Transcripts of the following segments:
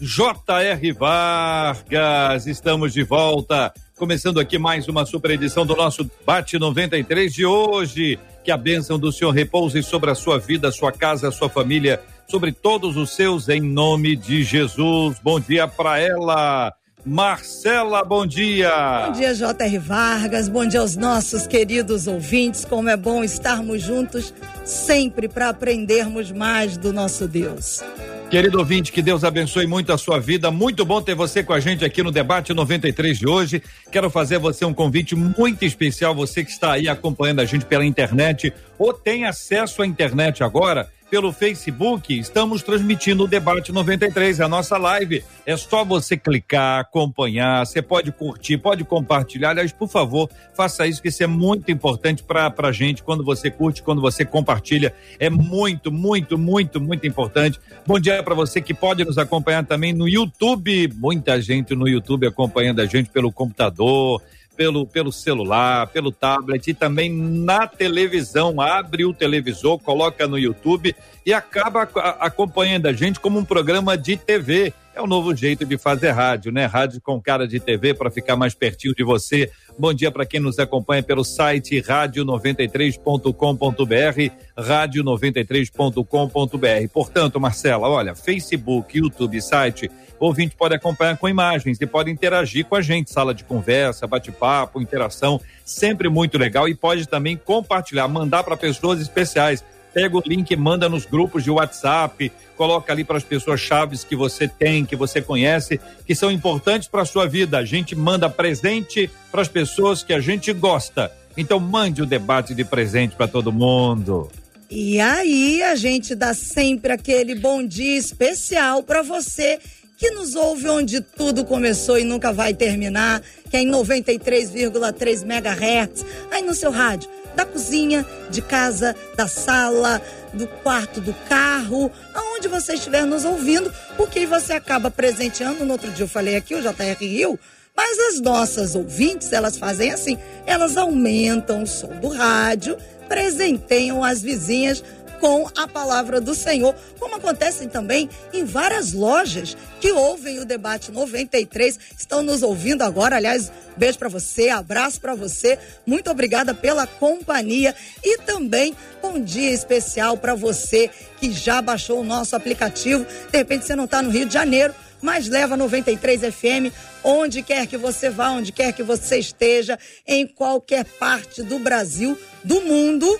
J.R. Vargas. Estamos de volta. Começando aqui mais uma super edição do nosso Bate 93 de hoje. Que a bênção do Senhor repouse sobre a sua vida, sua casa, sua família, sobre todos os seus, em nome de Jesus. Bom dia para ela. Marcela, bom dia. Bom dia, J.R. Vargas. Bom dia aos nossos queridos ouvintes. Como é bom estarmos juntos sempre para aprendermos mais do nosso Deus. Querido ouvinte, que Deus abençoe muito a sua vida. Muito bom ter você com a gente aqui no debate 93 de hoje. Quero fazer você um convite muito especial, você que está aí acompanhando a gente pela internet ou tem acesso à internet agora pelo Facebook, estamos transmitindo o Debate 93, a nossa live. É só você clicar, acompanhar, você pode curtir, pode compartilhar. Aliás, por favor, faça isso, que isso é muito importante para a gente. Quando você curte, quando você compartilha, é muito, muito, muito, muito importante. Bom dia para você que pode nos acompanhar também no YouTube. Muita gente no YouTube acompanhando a gente pelo computador pelo, pelo celular, pelo tablet e também na televisão. Abre o televisor, coloca no YouTube e acaba acompanhando a gente como um programa de TV. É o novo jeito de fazer rádio, né? Rádio com cara de TV para ficar mais pertinho de você. Bom dia para quem nos acompanha pelo site rádio93.com.br, rádio93.com.br. Portanto, Marcela, olha, Facebook, YouTube, site, ouvinte pode acompanhar com imagens e pode interagir com a gente, sala de conversa, bate-papo, interação, sempre muito legal e pode também compartilhar, mandar para pessoas especiais pega o link, manda nos grupos de WhatsApp, coloca ali para as pessoas chaves que você tem, que você conhece, que são importantes para a sua vida. A gente manda presente para as pessoas que a gente gosta. Então mande o debate de presente para todo mundo. E aí a gente dá sempre aquele bom dia especial para você que nos ouve onde tudo começou e nunca vai terminar, que é em 93,3 MHz, aí no seu rádio da cozinha, de casa, da sala, do quarto do carro, aonde você estiver nos ouvindo, porque você acaba presenteando. No outro dia eu falei aqui, o JR Rio, mas as nossas ouvintes, elas fazem assim: elas aumentam o som do rádio, presenteiam as vizinhas com a palavra do Senhor, como acontece também em várias lojas que ouvem o debate 93, estão nos ouvindo agora. Aliás, beijo para você, abraço para você. Muito obrigada pela companhia e também um dia especial para você que já baixou o nosso aplicativo. De repente você não está no Rio de Janeiro, mas leva 93 FM onde quer que você vá, onde quer que você esteja, em qualquer parte do Brasil, do mundo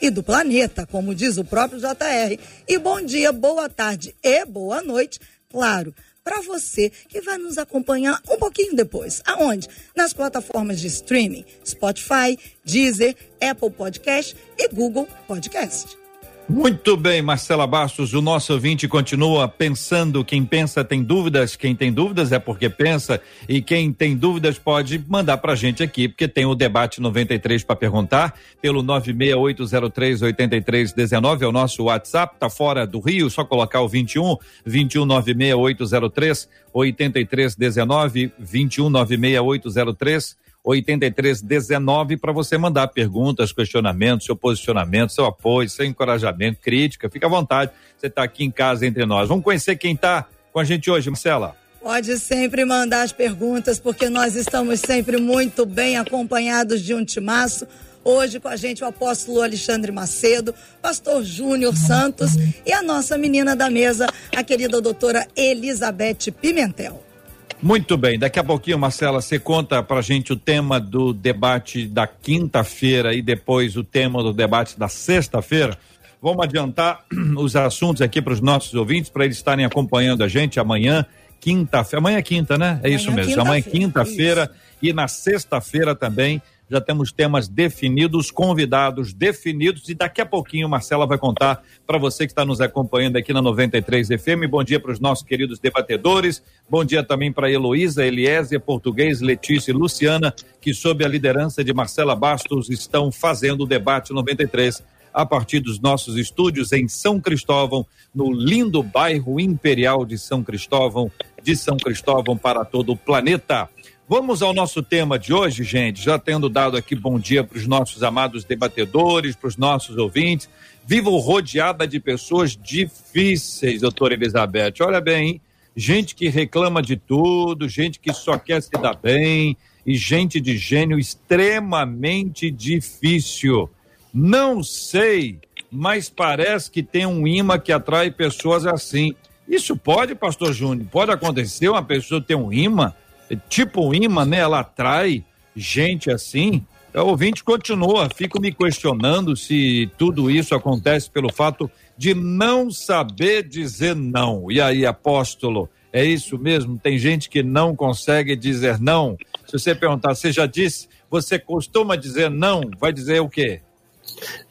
e do planeta, como diz o próprio JR. E bom dia, boa tarde e boa noite, claro, para você que vai nos acompanhar um pouquinho depois. Aonde? Nas plataformas de streaming, Spotify, Deezer, Apple Podcast e Google Podcast. Muito bem, Marcela Bastos, o nosso ouvinte continua pensando, quem pensa tem dúvidas, quem tem dúvidas é porque pensa, e quem tem dúvidas pode mandar pra gente aqui, porque tem o debate 93 para perguntar, pelo 968038319 é o nosso WhatsApp, tá fora do Rio, só colocar o 21 21 96803 8319 21 96803 8319 para você mandar perguntas, questionamentos, seu posicionamento, seu apoio, seu encorajamento, crítica. Fica à vontade. Você está aqui em casa entre nós. Vamos conhecer quem está com a gente hoje, Marcela. Pode sempre mandar as perguntas, porque nós estamos sempre muito bem acompanhados de um timaço. Hoje com a gente o apóstolo Alexandre Macedo, pastor Júnior Santos e a nossa menina da mesa, a querida doutora Elizabeth Pimentel. Muito bem, daqui a pouquinho, Marcela, você conta pra gente o tema do debate da quinta-feira e depois o tema do debate da sexta-feira. Vamos adiantar os assuntos aqui para os nossos ouvintes, para eles estarem acompanhando a gente amanhã, quinta-feira. Amanhã é quinta, né? É amanhã isso mesmo. Amanhã é quinta-feira e na sexta-feira também já temos temas definidos, convidados definidos e daqui a pouquinho Marcela vai contar para você que está nos acompanhando aqui na 93 FM. Bom dia para os nossos queridos debatedores. Bom dia também para Heloísa, Eliezer, Português, Letícia e Luciana, que sob a liderança de Marcela Bastos estão fazendo o debate 93 a partir dos nossos estúdios em São Cristóvão, no lindo bairro imperial de São Cristóvão, de São Cristóvão para todo o planeta. Vamos ao nosso tema de hoje, gente. Já tendo dado aqui bom dia para os nossos amados debatedores, para os nossos ouvintes. Vivo rodeada de pessoas difíceis, doutora Elizabeth. Olha bem, hein? gente que reclama de tudo, gente que só quer se dar bem e gente de gênio extremamente difícil. Não sei, mas parece que tem um imã que atrai pessoas assim. Isso pode, pastor Júnior? Pode acontecer uma pessoa ter um imã, tipo um imã, né? Ela atrai gente assim. O ouvinte continua, fico me questionando se tudo isso acontece pelo fato de não saber dizer não. E aí, apóstolo, é isso mesmo? Tem gente que não consegue dizer não. Se você perguntar, você já disse, você costuma dizer não, vai dizer o quê?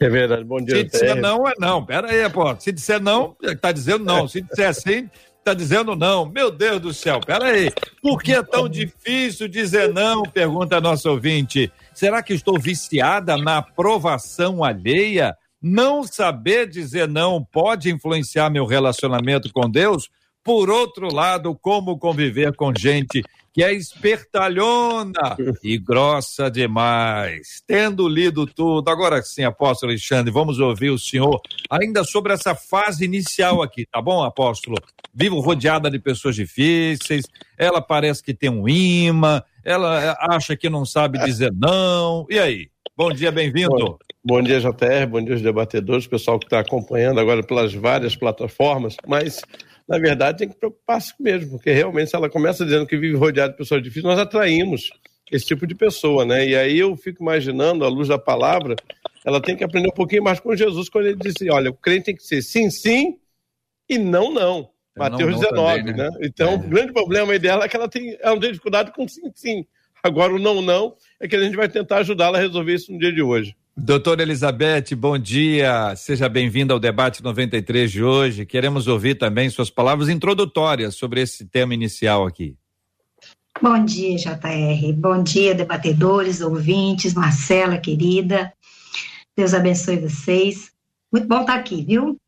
É verdade, bom dia. Se disser não, é não. Pera aí, pô. Se disser não, está dizendo não. Se disser sim, está dizendo não. Meu Deus do céu, pera aí. Por que é tão difícil dizer não? Pergunta a nossa ouvinte. Será que estou viciada na aprovação alheia? Não saber dizer não pode influenciar meu relacionamento com Deus? Por outro lado, como conviver com gente que é espertalhona e grossa demais. Tendo lido tudo, agora sim, apóstolo Alexandre, vamos ouvir o senhor ainda sobre essa fase inicial aqui, tá bom, apóstolo? Vivo rodeada de pessoas difíceis, ela parece que tem um imã, ela acha que não sabe dizer não. E aí? Bom dia, bem-vindo. Bom, dia, JR, bom dia, os debatedores, pessoal que está acompanhando agora pelas várias plataformas, mas na verdade, tem que preocupar-se mesmo, porque realmente, se ela começa dizendo que vive rodeado de pessoas difíceis, nós atraímos esse tipo de pessoa, né? E aí eu fico imaginando, à luz da palavra, ela tem que aprender um pouquinho mais com Jesus, quando ele disse: olha, o crente tem que ser sim, sim e não, não. É Mateus não, 19, também, né? né? Então, é. o grande problema dela é que ela tem, ela tem dificuldade com sim, sim. Agora, o não, não, é que a gente vai tentar ajudá-la a resolver isso no dia de hoje. Doutora Elizabeth, bom dia. Seja bem-vinda ao debate 93 de hoje. Queremos ouvir também suas palavras introdutórias sobre esse tema inicial aqui. Bom dia, JR. Bom dia, debatedores, ouvintes, Marcela, querida. Deus abençoe vocês. Muito bom estar aqui, viu?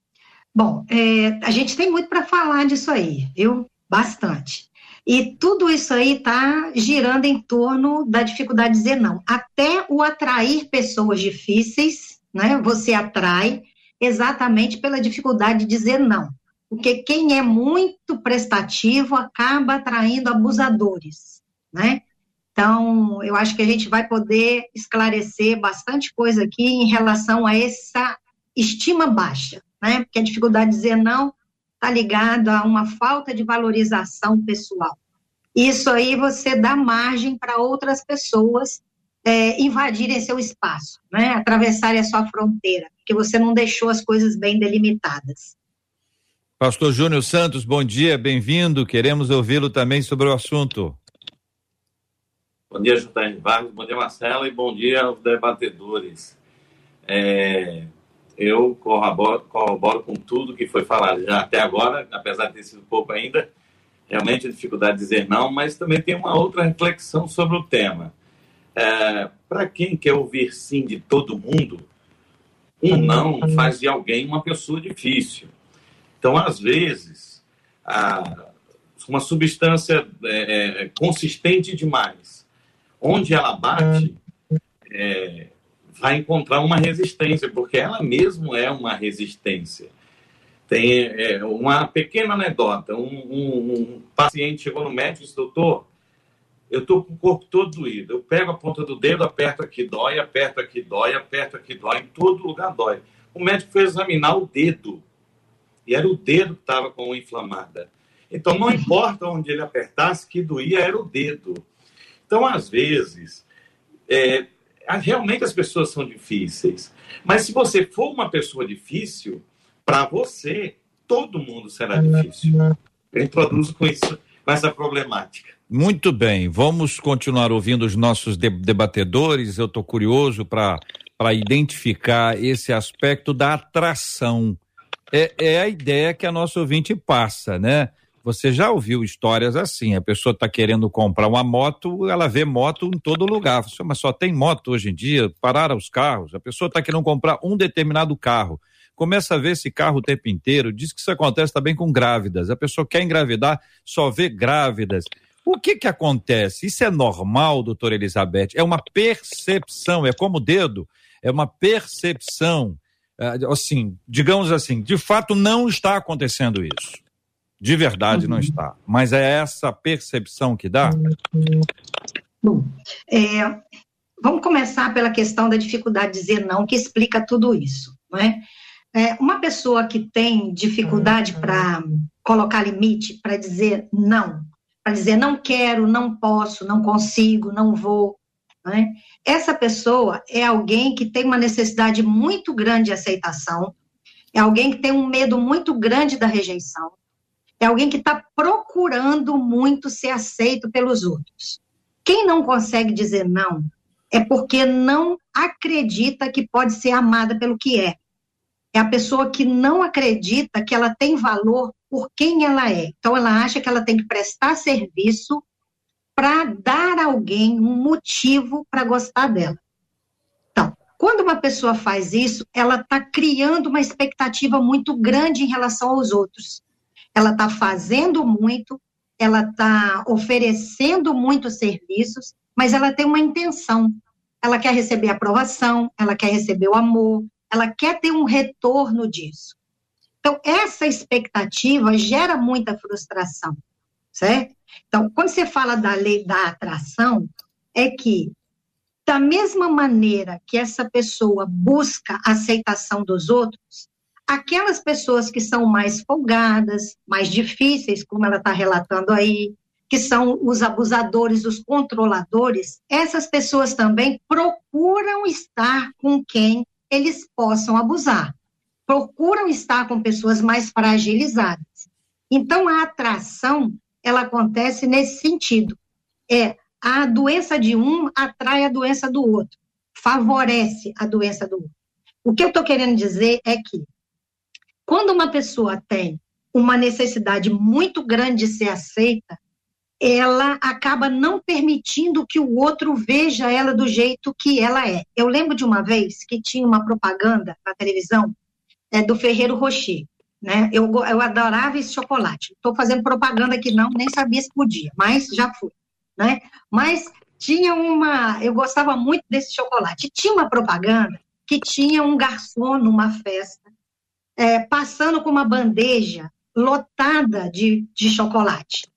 Bom, é, a gente tem muito para falar disso aí, viu? Bastante. E tudo isso aí está girando em torno da dificuldade de dizer não. Até o atrair pessoas difíceis, né? Você atrai exatamente pela dificuldade de dizer não. Porque quem é muito prestativo acaba atraindo abusadores, né? Então, eu acho que a gente vai poder esclarecer bastante coisa aqui em relação a essa estima baixa, né? Porque a dificuldade de dizer não está ligado a uma falta de valorização pessoal. Isso aí você dá margem para outras pessoas é, invadirem seu espaço, né? atravessarem a sua fronteira, porque você não deixou as coisas bem delimitadas. Pastor Júnior Santos, bom dia, bem-vindo. Queremos ouvi-lo também sobre o assunto. Bom dia, J.R. Vargas, bom dia, Marcela, e bom dia aos debatedores. É, eu corroboro, corroboro com tudo que foi falado já até agora, apesar de ter sido pouco ainda, realmente a dificuldade de dizer não, mas também tem uma outra reflexão sobre o tema. É, Para quem quer ouvir sim de todo mundo, um não faz de alguém uma pessoa difícil. Então, às vezes, a, uma substância é, é consistente demais, onde ela bate, é, vai encontrar uma resistência, porque ela mesmo é uma resistência. Tem é, uma pequena anedota. Um, um, um, paciente chegou no médico e disse, doutor, eu estou com o corpo todo doído. Eu pego a ponta do dedo, aperto aqui, dói, aperto aqui, dói, aperto aqui, dói. Em todo lugar dói. O médico foi examinar o dedo. E era o dedo que estava com inflamada. Então, não importa onde ele apertasse, que doía era o dedo. Então, às vezes, é, realmente as pessoas são difíceis. Mas se você for uma pessoa difícil, para você, todo mundo será difícil. Eu introduzo com isso, com essa problemática. Muito bem, vamos continuar ouvindo os nossos debatedores. Eu estou curioso para identificar esse aspecto da atração. É, é a ideia que a nossa ouvinte passa, né? Você já ouviu histórias assim? A pessoa está querendo comprar uma moto, ela vê moto em todo lugar. Você, mas só tem moto hoje em dia? Pararam os carros. A pessoa está querendo comprar um determinado carro. Começa a ver esse carro o tempo inteiro. Diz que isso acontece também com grávidas. A pessoa quer engravidar, só vê grávidas. O que que acontece? Isso é normal, doutora Elizabeth? É uma percepção, é como o dedo, é uma percepção. É, assim, digamos assim, de fato não está acontecendo isso. De verdade uhum. não está. Mas é essa percepção que dá? Bom, é, vamos começar pela questão da dificuldade de dizer não, que explica tudo isso. Não é? É, uma pessoa que tem dificuldade para colocar limite, para dizer não, para dizer não quero, não posso, não consigo, não vou, né? essa pessoa é alguém que tem uma necessidade muito grande de aceitação, é alguém que tem um medo muito grande da rejeição, é alguém que está procurando muito ser aceito pelos outros. Quem não consegue dizer não é porque não acredita que pode ser amada pelo que é. É a pessoa que não acredita que ela tem valor por quem ela é. Então, ela acha que ela tem que prestar serviço para dar a alguém um motivo para gostar dela. Então, quando uma pessoa faz isso, ela está criando uma expectativa muito grande em relação aos outros ela está fazendo muito, ela está oferecendo muitos serviços, mas ela tem uma intenção. Ela quer receber aprovação, ela quer receber o amor, ela quer ter um retorno disso. Então, essa expectativa gera muita frustração, certo? Então, quando você fala da lei da atração, é que, da mesma maneira que essa pessoa busca aceitação dos outros, aquelas pessoas que são mais folgadas, mais difíceis, como ela está relatando aí, que são os abusadores, os controladores, essas pessoas também procuram estar com quem eles possam abusar. Procuram estar com pessoas mais fragilizadas. Então, a atração, ela acontece nesse sentido. É, a doença de um atrai a doença do outro, favorece a doença do outro. O que eu estou querendo dizer é que quando uma pessoa tem uma necessidade muito grande de ser aceita, ela acaba não permitindo que o outro veja ela do jeito que ela é. Eu lembro de uma vez que tinha uma propaganda na televisão é, do Ferreiro Rocher. Né? Eu, eu adorava esse chocolate. Estou fazendo propaganda aqui, não, nem sabia se podia, mas já fui. Né? Mas tinha uma. Eu gostava muito desse chocolate. Tinha uma propaganda que tinha um garçom numa festa é, passando com uma bandeja lotada de, de chocolate.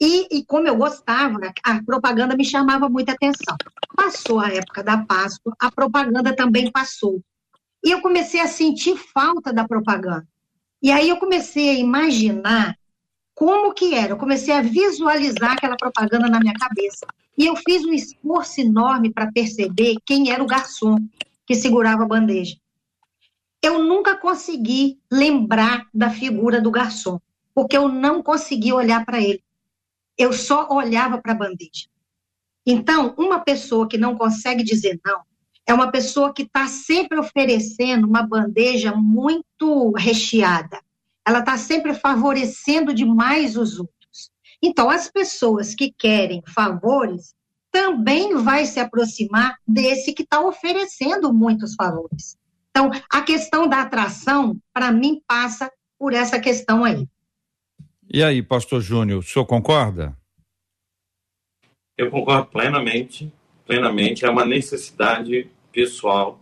E, e, como eu gostava, a propaganda me chamava muita atenção. Passou a época da Páscoa, a propaganda também passou. E eu comecei a sentir falta da propaganda. E aí eu comecei a imaginar como que era. Eu comecei a visualizar aquela propaganda na minha cabeça. E eu fiz um esforço enorme para perceber quem era o garçom que segurava a bandeja eu nunca consegui lembrar da figura do garçom, porque eu não consegui olhar para ele. Eu só olhava para a bandeja. Então, uma pessoa que não consegue dizer não é uma pessoa que está sempre oferecendo uma bandeja muito recheada. Ela está sempre favorecendo demais os outros. Então, as pessoas que querem favores também vai se aproximar desse que está oferecendo muitos favores. Então, a questão da atração, para mim, passa por essa questão aí. E aí, pastor Júnior, o senhor concorda? Eu concordo plenamente, plenamente, é uma necessidade pessoal.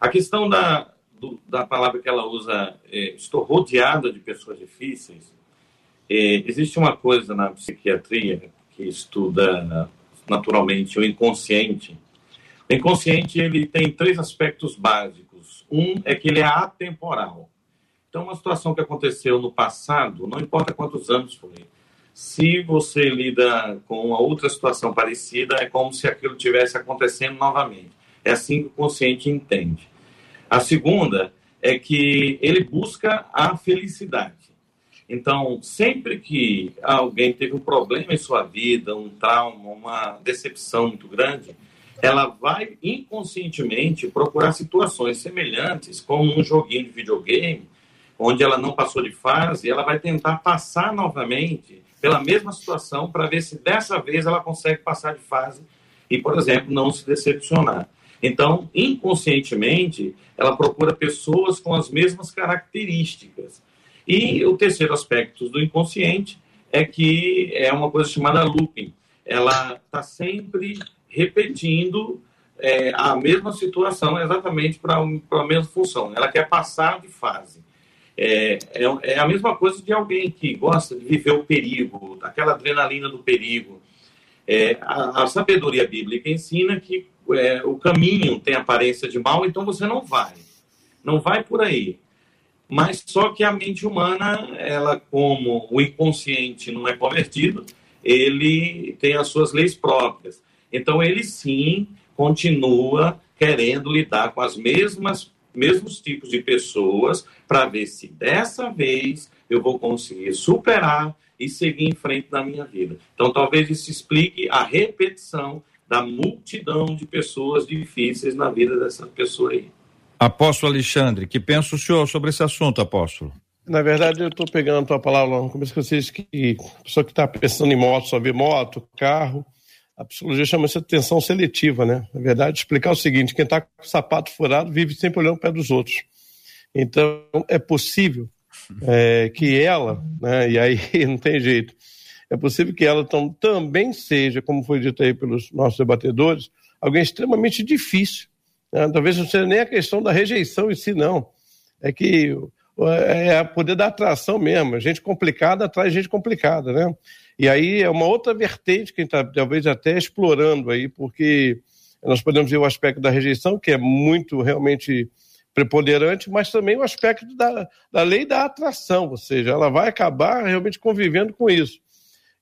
A questão da, do, da palavra que ela usa, é, estou rodeada de pessoas difíceis, é, existe uma coisa na psiquiatria que estuda naturalmente o inconsciente. O inconsciente ele tem três aspectos básicos um é que ele é atemporal. Então, uma situação que aconteceu no passado, não importa quantos anos foi, se você lida com uma outra situação parecida, é como se aquilo tivesse acontecendo novamente. É assim que o consciente entende. A segunda é que ele busca a felicidade. Então, sempre que alguém teve um problema em sua vida, um trauma, uma decepção muito grande, ela vai inconscientemente procurar situações semelhantes, como um joguinho de videogame, onde ela não passou de fase, ela vai tentar passar novamente pela mesma situação para ver se dessa vez ela consegue passar de fase e, por exemplo, não se decepcionar. Então, inconscientemente, ela procura pessoas com as mesmas características. E o terceiro aspecto do inconsciente é que é uma coisa chamada looping. Ela está sempre repetindo é, a mesma situação exatamente para a mesma função. Ela quer passar de fase. É, é, é, a mesma coisa de alguém que gosta de viver o perigo, aquela adrenalina do perigo. É, a, a, sabedoria bíblica ensina que é, o caminho tem aparência de mal, então você não vai. Não vai por aí. Mas só que a mente humana, ela como o inconsciente não é convertido, ele tem as suas leis próprias. Então ele sim continua querendo lidar com as mesmas mesmos tipos de pessoas para ver se dessa vez eu vou conseguir superar e seguir em frente na minha vida. Então talvez isso explique a repetição da multidão de pessoas difíceis na vida dessa pessoa aí. Apóstolo Alexandre, que pensa o senhor sobre esse assunto, apóstolo? Na verdade, eu estou pegando a tua palavra no começo que você disse que a pessoa que está pensando em moto, só vê moto, carro, a psicologia chama isso de atenção seletiva, né? Na verdade, explicar o seguinte: quem está com o sapato furado vive sempre olhando o pé dos outros. Então, é possível é, que ela, né, e aí não tem jeito, é possível que ela tam, também seja, como foi dito aí pelos nossos debatedores, alguém extremamente difícil né? Talvez não seja nem a questão da rejeição em si, não. É que é, é poder da atração mesmo. Gente complicada atrai gente complicada, né? E aí é uma outra vertente que a gente está talvez até explorando aí, porque nós podemos ver o aspecto da rejeição, que é muito realmente preponderante, mas também o aspecto da, da lei da atração, ou seja, ela vai acabar realmente convivendo com isso.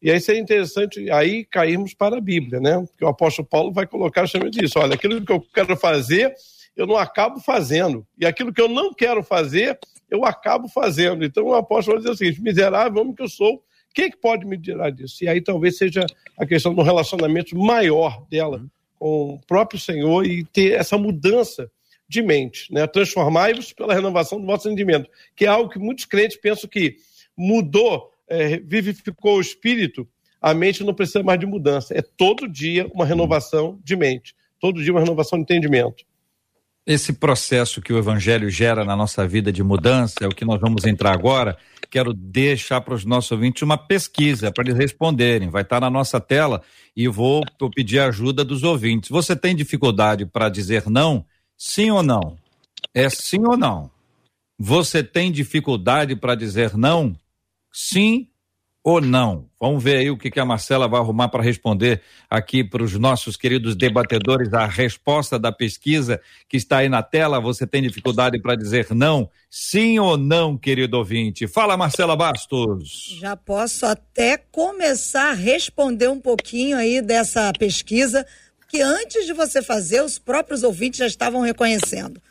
E aí seria interessante aí cairmos para a Bíblia, né? Porque o apóstolo Paulo vai colocar justamente isso. Olha, aquilo que eu quero fazer, eu não acabo fazendo. E aquilo que eu não quero fazer, eu acabo fazendo. Então o apóstolo vai dizer o seguinte: miserável homem que eu sou, quem é que pode me tirar disso? E aí talvez seja a questão do relacionamento maior dela com o próprio Senhor e ter essa mudança de mente, né? Transformai-vos pela renovação do vosso entendimento, que é algo que muitos crentes pensam que mudou é, vivificou o espírito, a mente não precisa mais de mudança. É todo dia uma renovação de mente, todo dia uma renovação de entendimento. Esse processo que o Evangelho gera na nossa vida de mudança é o que nós vamos entrar agora. Quero deixar para os nossos ouvintes uma pesquisa para eles responderem. Vai estar na nossa tela e vou pedir ajuda dos ouvintes. Você tem dificuldade para dizer não? Sim ou não? É sim ou não? Você tem dificuldade para dizer não? Sim ou não? Vamos ver aí o que, que a Marcela vai arrumar para responder aqui para os nossos queridos debatedores a resposta da pesquisa que está aí na tela. Você tem dificuldade para dizer não? Sim ou não, querido ouvinte? Fala, Marcela Bastos. Já posso até começar a responder um pouquinho aí dessa pesquisa, que antes de você fazer, os próprios ouvintes já estavam reconhecendo.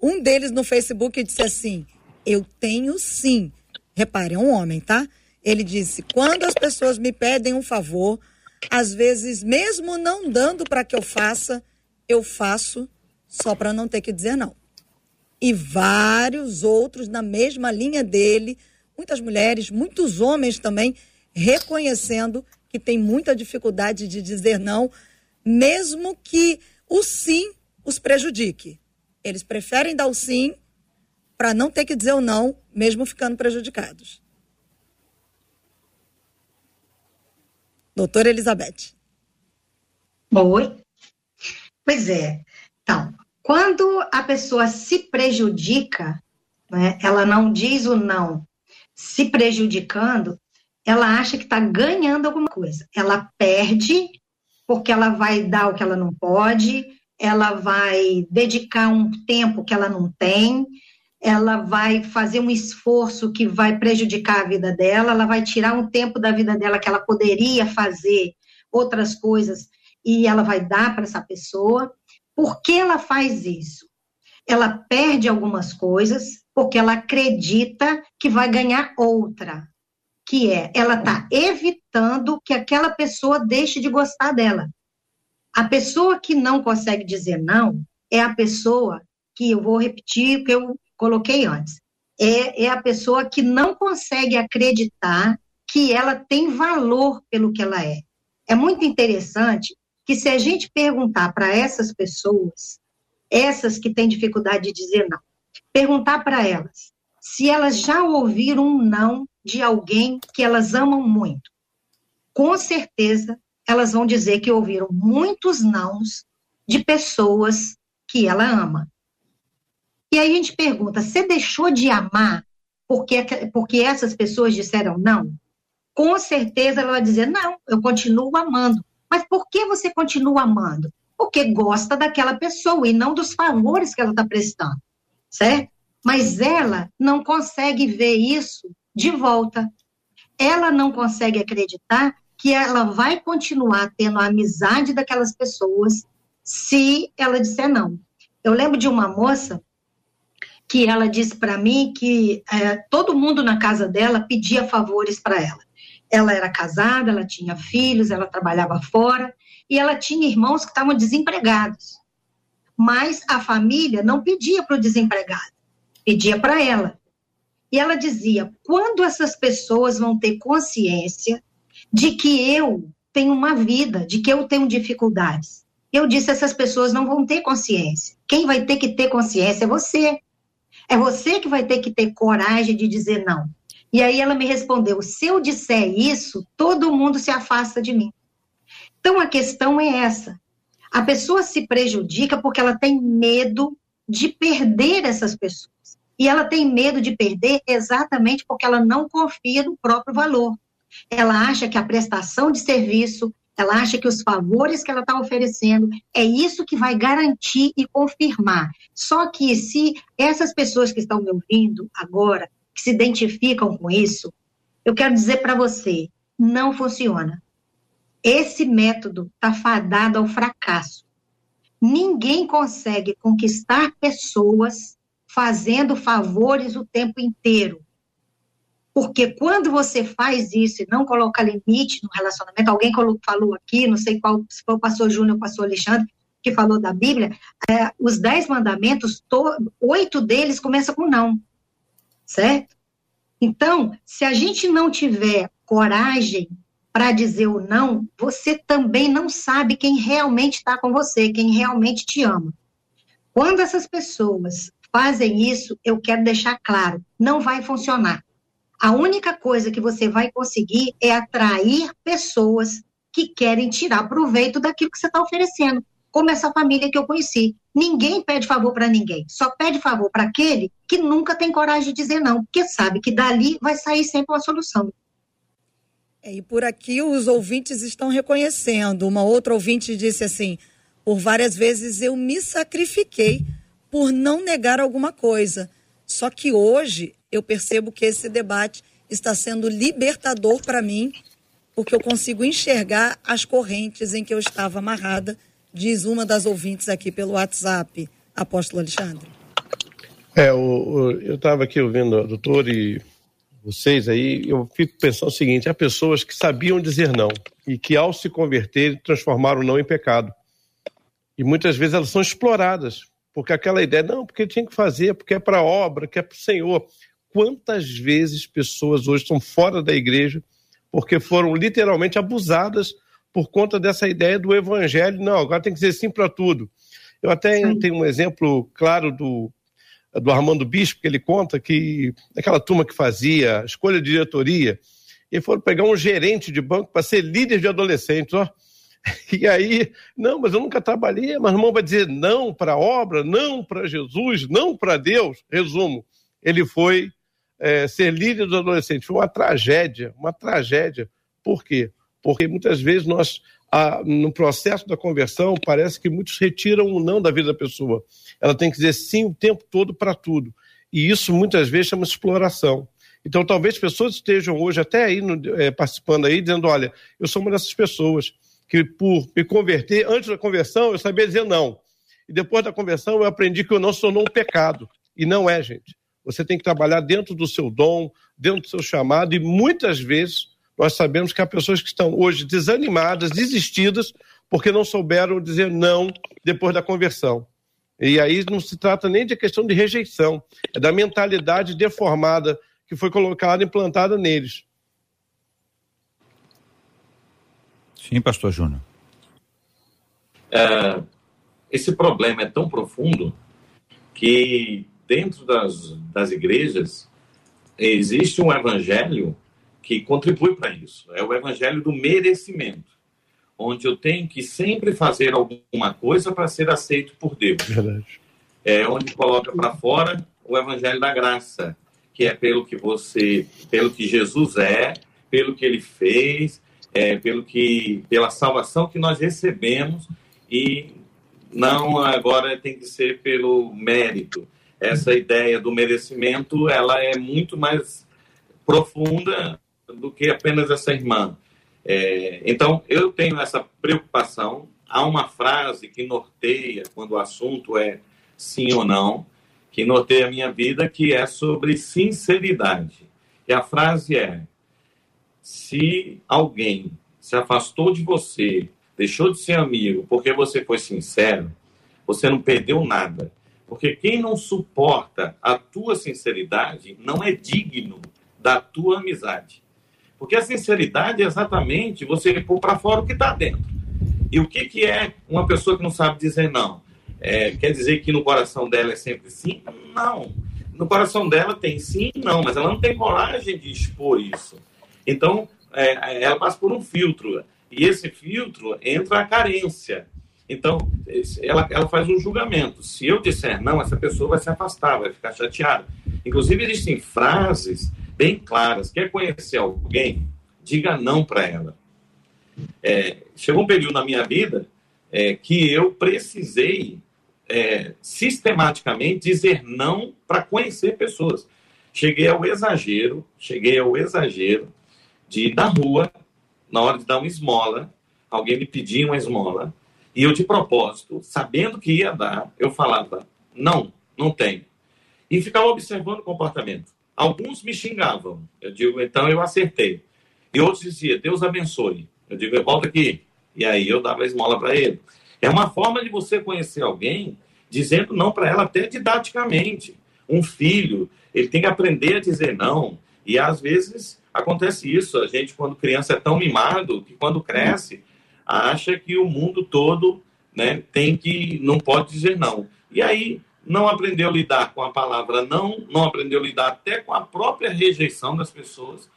Um deles no Facebook disse assim: Eu tenho sim Repare, é um homem, tá? Ele disse: quando as pessoas me pedem um favor, às vezes, mesmo não dando para que eu faça, eu faço só para não ter que dizer não. E vários outros na mesma linha dele, muitas mulheres, muitos homens também, reconhecendo que tem muita dificuldade de dizer não, mesmo que o sim os prejudique. Eles preferem dar o sim para não ter que dizer o não, mesmo ficando prejudicados. Doutora Elizabeth. Oi. Pois é. Então, quando a pessoa se prejudica, né, ela não diz o não, se prejudicando, ela acha que está ganhando alguma coisa. Ela perde porque ela vai dar o que ela não pode, ela vai dedicar um tempo que ela não tem, ela vai fazer um esforço que vai prejudicar a vida dela, ela vai tirar um tempo da vida dela que ela poderia fazer outras coisas e ela vai dar para essa pessoa. Por que ela faz isso? Ela perde algumas coisas porque ela acredita que vai ganhar outra. que é ela está evitando que aquela pessoa deixe de gostar dela. A pessoa que não consegue dizer não é a pessoa que eu vou repetir que eu coloquei antes. É, é a pessoa que não consegue acreditar que ela tem valor pelo que ela é. É muito interessante que se a gente perguntar para essas pessoas, essas que têm dificuldade de dizer não, perguntar para elas se elas já ouviram um não de alguém que elas amam muito. Com certeza, elas vão dizer que ouviram muitos nãos de pessoas que ela ama. E aí a gente pergunta: você deixou de amar porque, porque essas pessoas disseram não? Com certeza ela vai dizer: não, eu continuo amando. Mas por que você continua amando? Porque gosta daquela pessoa e não dos favores que ela está prestando, certo? Mas ela não consegue ver isso de volta. Ela não consegue acreditar que ela vai continuar tendo a amizade daquelas pessoas se ela disser não. Eu lembro de uma moça que ela disse para mim que é, todo mundo na casa dela pedia favores para ela. Ela era casada, ela tinha filhos, ela trabalhava fora e ela tinha irmãos que estavam desempregados. Mas a família não pedia para o desempregado, pedia para ela. E ela dizia: quando essas pessoas vão ter consciência de que eu tenho uma vida, de que eu tenho dificuldades? Eu disse: essas pessoas não vão ter consciência. Quem vai ter que ter consciência é você. É você que vai ter que ter coragem de dizer não. E aí ela me respondeu: se eu disser isso, todo mundo se afasta de mim. Então a questão é essa. A pessoa se prejudica porque ela tem medo de perder essas pessoas. E ela tem medo de perder exatamente porque ela não confia no próprio valor. Ela acha que a prestação de serviço, ela acha que os favores que ela está oferecendo é isso que vai garantir e confirmar. Só que se essas pessoas que estão me ouvindo agora, que se identificam com isso, eu quero dizer para você, não funciona. Esse método está fadado ao fracasso. Ninguém consegue conquistar pessoas fazendo favores o tempo inteiro. Porque quando você faz isso e não coloca limite no relacionamento, alguém falou aqui, não sei qual, se foi o pastor Júnior ou o pastor Alexandre, que falou da Bíblia, é, os dez mandamentos, to, oito deles começam com não, certo? Então, se a gente não tiver coragem para dizer o não, você também não sabe quem realmente está com você, quem realmente te ama. Quando essas pessoas fazem isso, eu quero deixar claro, não vai funcionar. A única coisa que você vai conseguir é atrair pessoas que querem tirar proveito daquilo que você está oferecendo, como essa família que eu conheci. Ninguém pede favor para ninguém, só pede favor para aquele que nunca tem coragem de dizer não, porque sabe que dali vai sair sempre uma solução. É, e por aqui os ouvintes estão reconhecendo. Uma outra ouvinte disse assim: por várias vezes eu me sacrifiquei por não negar alguma coisa. Só que hoje eu percebo que esse debate está sendo libertador para mim, porque eu consigo enxergar as correntes em que eu estava amarrada, diz uma das ouvintes aqui pelo WhatsApp, apóstolo Alexandre. É, o, o, eu estava aqui ouvindo a doutora e vocês aí, eu fico pensando o seguinte: há pessoas que sabiam dizer não e que, ao se converter, transformaram o não em pecado. E muitas vezes elas são exploradas, porque aquela ideia, não, porque tinha que fazer, porque é para obra, que é para o Senhor quantas vezes pessoas hoje estão fora da igreja porque foram literalmente abusadas por conta dessa ideia do evangelho. Não, agora tem que dizer sim para tudo. Eu até sim. tenho um exemplo claro do, do Armando Bispo, que ele conta que aquela turma que fazia escolha de diretoria, e foram pegar um gerente de banco para ser líder de adolescentes, ó. E aí, não, mas eu nunca trabalhei, mas o irmão vai dizer não para a obra, não para Jesus, não para Deus. Resumo, ele foi é, ser líder dos adolescentes. Foi uma tragédia, uma tragédia. Por quê? Porque muitas vezes nós, a, no processo da conversão, parece que muitos retiram o não da vida da pessoa. Ela tem que dizer sim o tempo todo para tudo. E isso muitas vezes chama exploração. Então, talvez pessoas estejam hoje até aí no, é, participando aí, dizendo: olha, eu sou uma dessas pessoas que, por me converter, antes da conversão, eu sabia dizer não. E depois da conversão, eu aprendi que eu não sou um pecado. E não é, gente. Você tem que trabalhar dentro do seu dom, dentro do seu chamado, e muitas vezes nós sabemos que há pessoas que estão hoje desanimadas, desistidas, porque não souberam dizer não depois da conversão. E aí não se trata nem de questão de rejeição, é da mentalidade deformada que foi colocada, implantada neles. Sim, pastor Júnior. É, esse problema é tão profundo que dentro das, das igrejas existe um evangelho que contribui para isso. É o evangelho do merecimento, onde eu tenho que sempre fazer alguma coisa para ser aceito por Deus. Verdade. É onde coloca para fora o evangelho da graça, que é pelo que você, pelo que Jesus é, pelo que ele fez, é, pelo que, pela salvação que nós recebemos e não agora tem que ser pelo mérito. Essa ideia do merecimento, ela é muito mais profunda do que apenas essa irmã. É, então, eu tenho essa preocupação. Há uma frase que norteia quando o assunto é sim ou não, que norteia a minha vida, que é sobre sinceridade. E a frase é: se alguém se afastou de você, deixou de ser amigo porque você foi sincero, você não perdeu nada. Porque quem não suporta a tua sinceridade não é digno da tua amizade. Porque a sinceridade é exatamente você pôr para fora o que está dentro. E o que, que é uma pessoa que não sabe dizer não? É, quer dizer que no coração dela é sempre sim? Não. No coração dela tem sim e não, mas ela não tem coragem de expor isso. Então, é, ela passa por um filtro. E esse filtro entra a carência. Então, ela, ela faz um julgamento. Se eu disser não, essa pessoa vai se afastar, vai ficar chateada. Inclusive, existem frases bem claras. Quer conhecer alguém? Diga não para ela. É, chegou um período na minha vida é, que eu precisei é, sistematicamente dizer não para conhecer pessoas. Cheguei ao exagero, cheguei ao exagero de ir na rua, na hora de dar uma esmola, alguém me pedia uma esmola, e eu, de propósito, sabendo que ia dar, eu falava, não, não tenho. E ficava observando o comportamento. Alguns me xingavam, eu digo, então eu acertei. E outros diziam, Deus abençoe. Eu digo, volta aqui. E aí eu dava a esmola para ele. É uma forma de você conhecer alguém dizendo não para ela até didaticamente. Um filho, ele tem que aprender a dizer não. E às vezes acontece isso. A gente, quando criança, é tão mimado que quando cresce, acha que o mundo todo né, tem que, não pode dizer não. E aí não aprendeu a lidar com a palavra não, não aprendeu a lidar até com a própria rejeição das pessoas.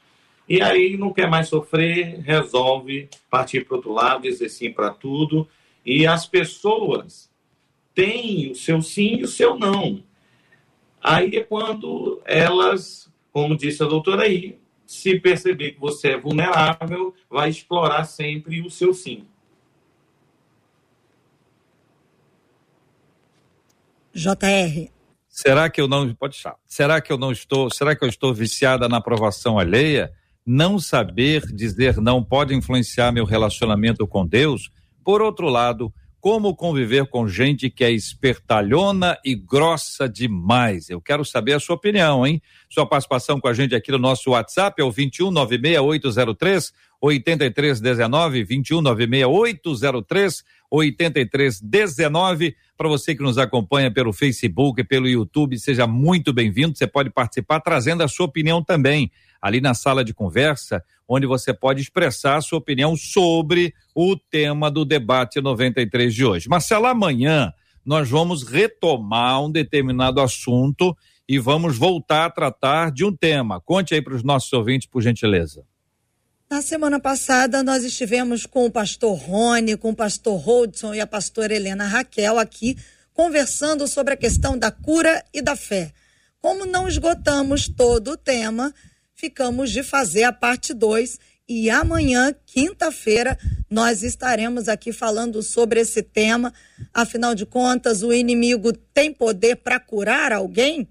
E aí não quer mais sofrer, resolve partir para outro lado, dizer sim para tudo. E as pessoas têm o seu sim e o seu não. Aí é quando elas, como disse a doutora aí, se perceber que você é vulnerável, vai explorar sempre o seu sim. JR. Será que eu não pode deixar? Será que eu não estou? Será que eu estou viciada na aprovação alheia? Não saber dizer não pode influenciar meu relacionamento com Deus? Por outro lado, como conviver com gente que é espertalhona e grossa demais. Eu quero saber a sua opinião, hein? Sua participação com a gente aqui no nosso WhatsApp é o 21 96803 8319 21 96803 8319. Para você que nos acompanha pelo Facebook pelo YouTube, seja muito bem-vindo. Você pode participar trazendo a sua opinião também ali na sala de conversa, onde você pode expressar a sua opinião sobre o tema do debate 93 de hoje. Marcelo, amanhã nós vamos retomar um determinado assunto e vamos voltar a tratar de um tema. Conte aí para os nossos ouvintes, por gentileza. Na semana passada, nós estivemos com o pastor Rony, com o pastor Holdson e a pastora Helena Raquel aqui, conversando sobre a questão da cura e da fé. Como não esgotamos todo o tema, ficamos de fazer a parte 2 e amanhã, quinta-feira, nós estaremos aqui falando sobre esse tema. Afinal de contas, o inimigo tem poder para curar alguém?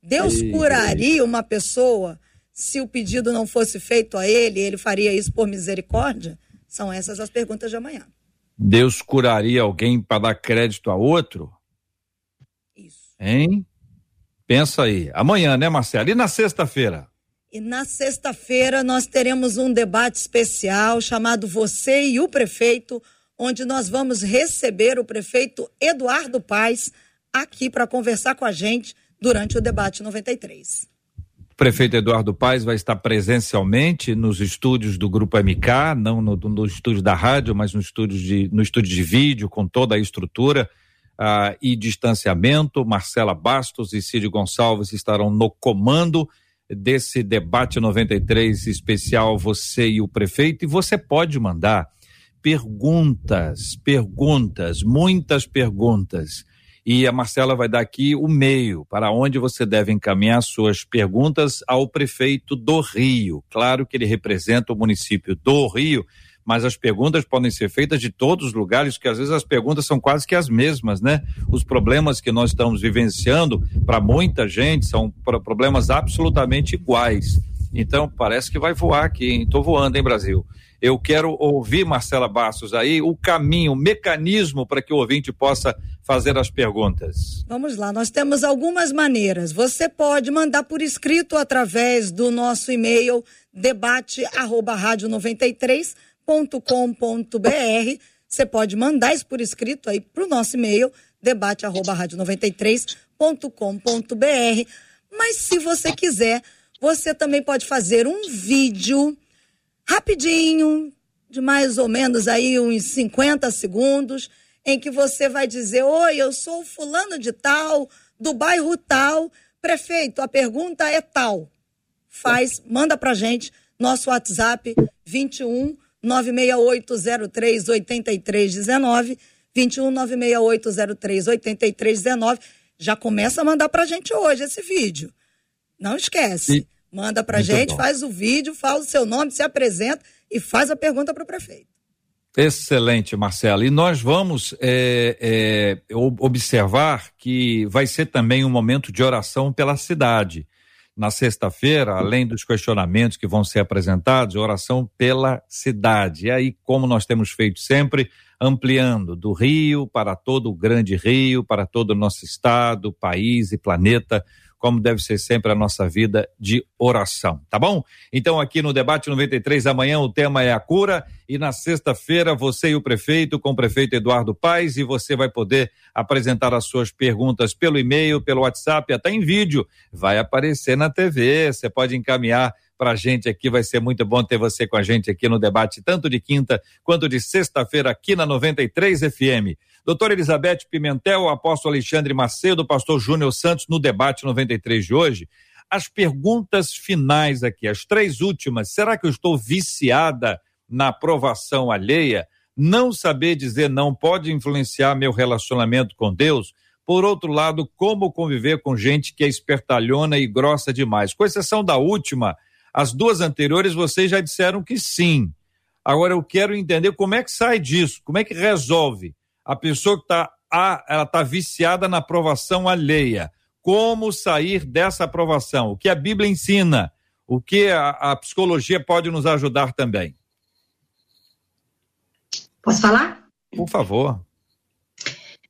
Deus ei, curaria ei. uma pessoa se o pedido não fosse feito a ele? Ele faria isso por misericórdia? São essas as perguntas de amanhã. Deus curaria alguém para dar crédito a outro? Isso. Hein? Pensa aí. Amanhã, né, Marcelo? E na sexta-feira? E na sexta-feira nós teremos um debate especial chamado Você e o Prefeito, onde nós vamos receber o prefeito Eduardo Paes aqui para conversar com a gente durante o debate 93. O prefeito Eduardo Paes vai estar presencialmente nos estúdios do Grupo MK, não no, no estúdio da rádio, mas no estúdio de, no estúdio de vídeo, com toda a estrutura uh, e distanciamento. Marcela Bastos e Cid Gonçalves estarão no comando desse debate 93 especial Você e o Prefeito. E você pode mandar perguntas, perguntas, muitas perguntas. E a Marcela vai dar aqui o meio para onde você deve encaminhar suas perguntas ao prefeito do Rio. Claro que ele representa o município do Rio, mas as perguntas podem ser feitas de todos os lugares, que às vezes as perguntas são quase que as mesmas, né? Os problemas que nós estamos vivenciando, para muita gente, são problemas absolutamente iguais. Então, parece que vai voar aqui, Estou voando, hein, Brasil? Eu quero ouvir, Marcela Bastos, aí o caminho, o mecanismo para que o ouvinte possa fazer as perguntas. Vamos lá, nós temos algumas maneiras. Você pode mandar por escrito através do nosso e-mail debate arroba rádio 93 93.com.br. Você pode mandar isso por escrito aí para o nosso e-mail, debate arroba rádio 93.com.br. Mas se você quiser, você também pode fazer um vídeo rapidinho, de mais ou menos aí uns 50 segundos, em que você vai dizer: Oi, eu sou fulano de tal, do bairro tal. Prefeito, a pergunta é tal. Faz, manda pra gente, nosso WhatsApp 21 96803 8319, 21 96803 8319. Já começa a mandar pra gente hoje esse vídeo. Não esquece. Manda pra Muito gente, bom. faz o vídeo, fala o seu nome, se apresenta e faz a pergunta para o prefeito. Excelente, Marcelo. E nós vamos é, é, observar que vai ser também um momento de oração pela cidade na sexta-feira, além dos questionamentos que vão ser apresentados, oração pela cidade. E aí, como nós temos feito sempre, ampliando do Rio para todo o grande Rio, para todo o nosso estado, país e planeta, como deve ser sempre a nossa vida de oração, tá bom? Então, aqui no Debate 93, amanhã o tema é a cura e na sexta-feira você e o prefeito, com o prefeito Eduardo Paes, e você vai poder apresentar as suas perguntas pelo e-mail, pelo WhatsApp, até em vídeo. Vai aparecer na TV, você pode encaminhar para a gente aqui. Vai ser muito bom ter você com a gente aqui no debate, tanto de quinta quanto de sexta-feira, aqui na 93 FM. Doutora Elizabeth Pimentel, apóstolo Alexandre Macedo, pastor Júnior Santos, no debate 93 de hoje. As perguntas finais aqui, as três últimas. Será que eu estou viciada na aprovação alheia? Não saber dizer não pode influenciar meu relacionamento com Deus? Por outro lado, como conviver com gente que é espertalhona e grossa demais? Com exceção da última, as duas anteriores vocês já disseram que sim. Agora eu quero entender como é que sai disso, como é que resolve a pessoa que está ela está viciada na aprovação alheia. Como sair dessa aprovação? O que a Bíblia ensina? O que a, a psicologia pode nos ajudar também? Posso falar? Por favor.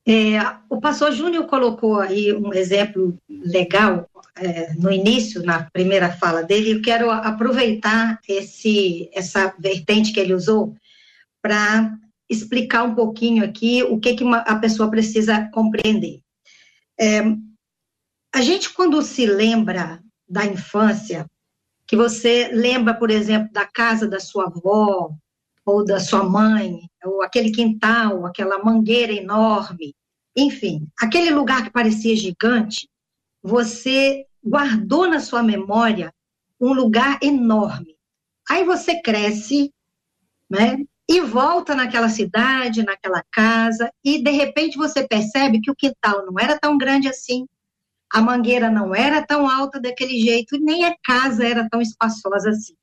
É, o pastor Júnior colocou aí um exemplo legal é, no início, na primeira fala dele. Eu quero aproveitar esse, essa vertente que ele usou para explicar um pouquinho aqui o que, que uma, a pessoa precisa compreender. É, a gente, quando se lembra da infância, que você lembra, por exemplo, da casa da sua avó, ou da sua mãe, ou aquele quintal, aquela mangueira enorme, enfim, aquele lugar que parecia gigante, você guardou na sua memória um lugar enorme. Aí você cresce, né? E volta naquela cidade, naquela casa, e de repente você percebe que o quintal não era tão grande assim, a mangueira não era tão alta daquele jeito, nem a casa era tão espaçosa assim.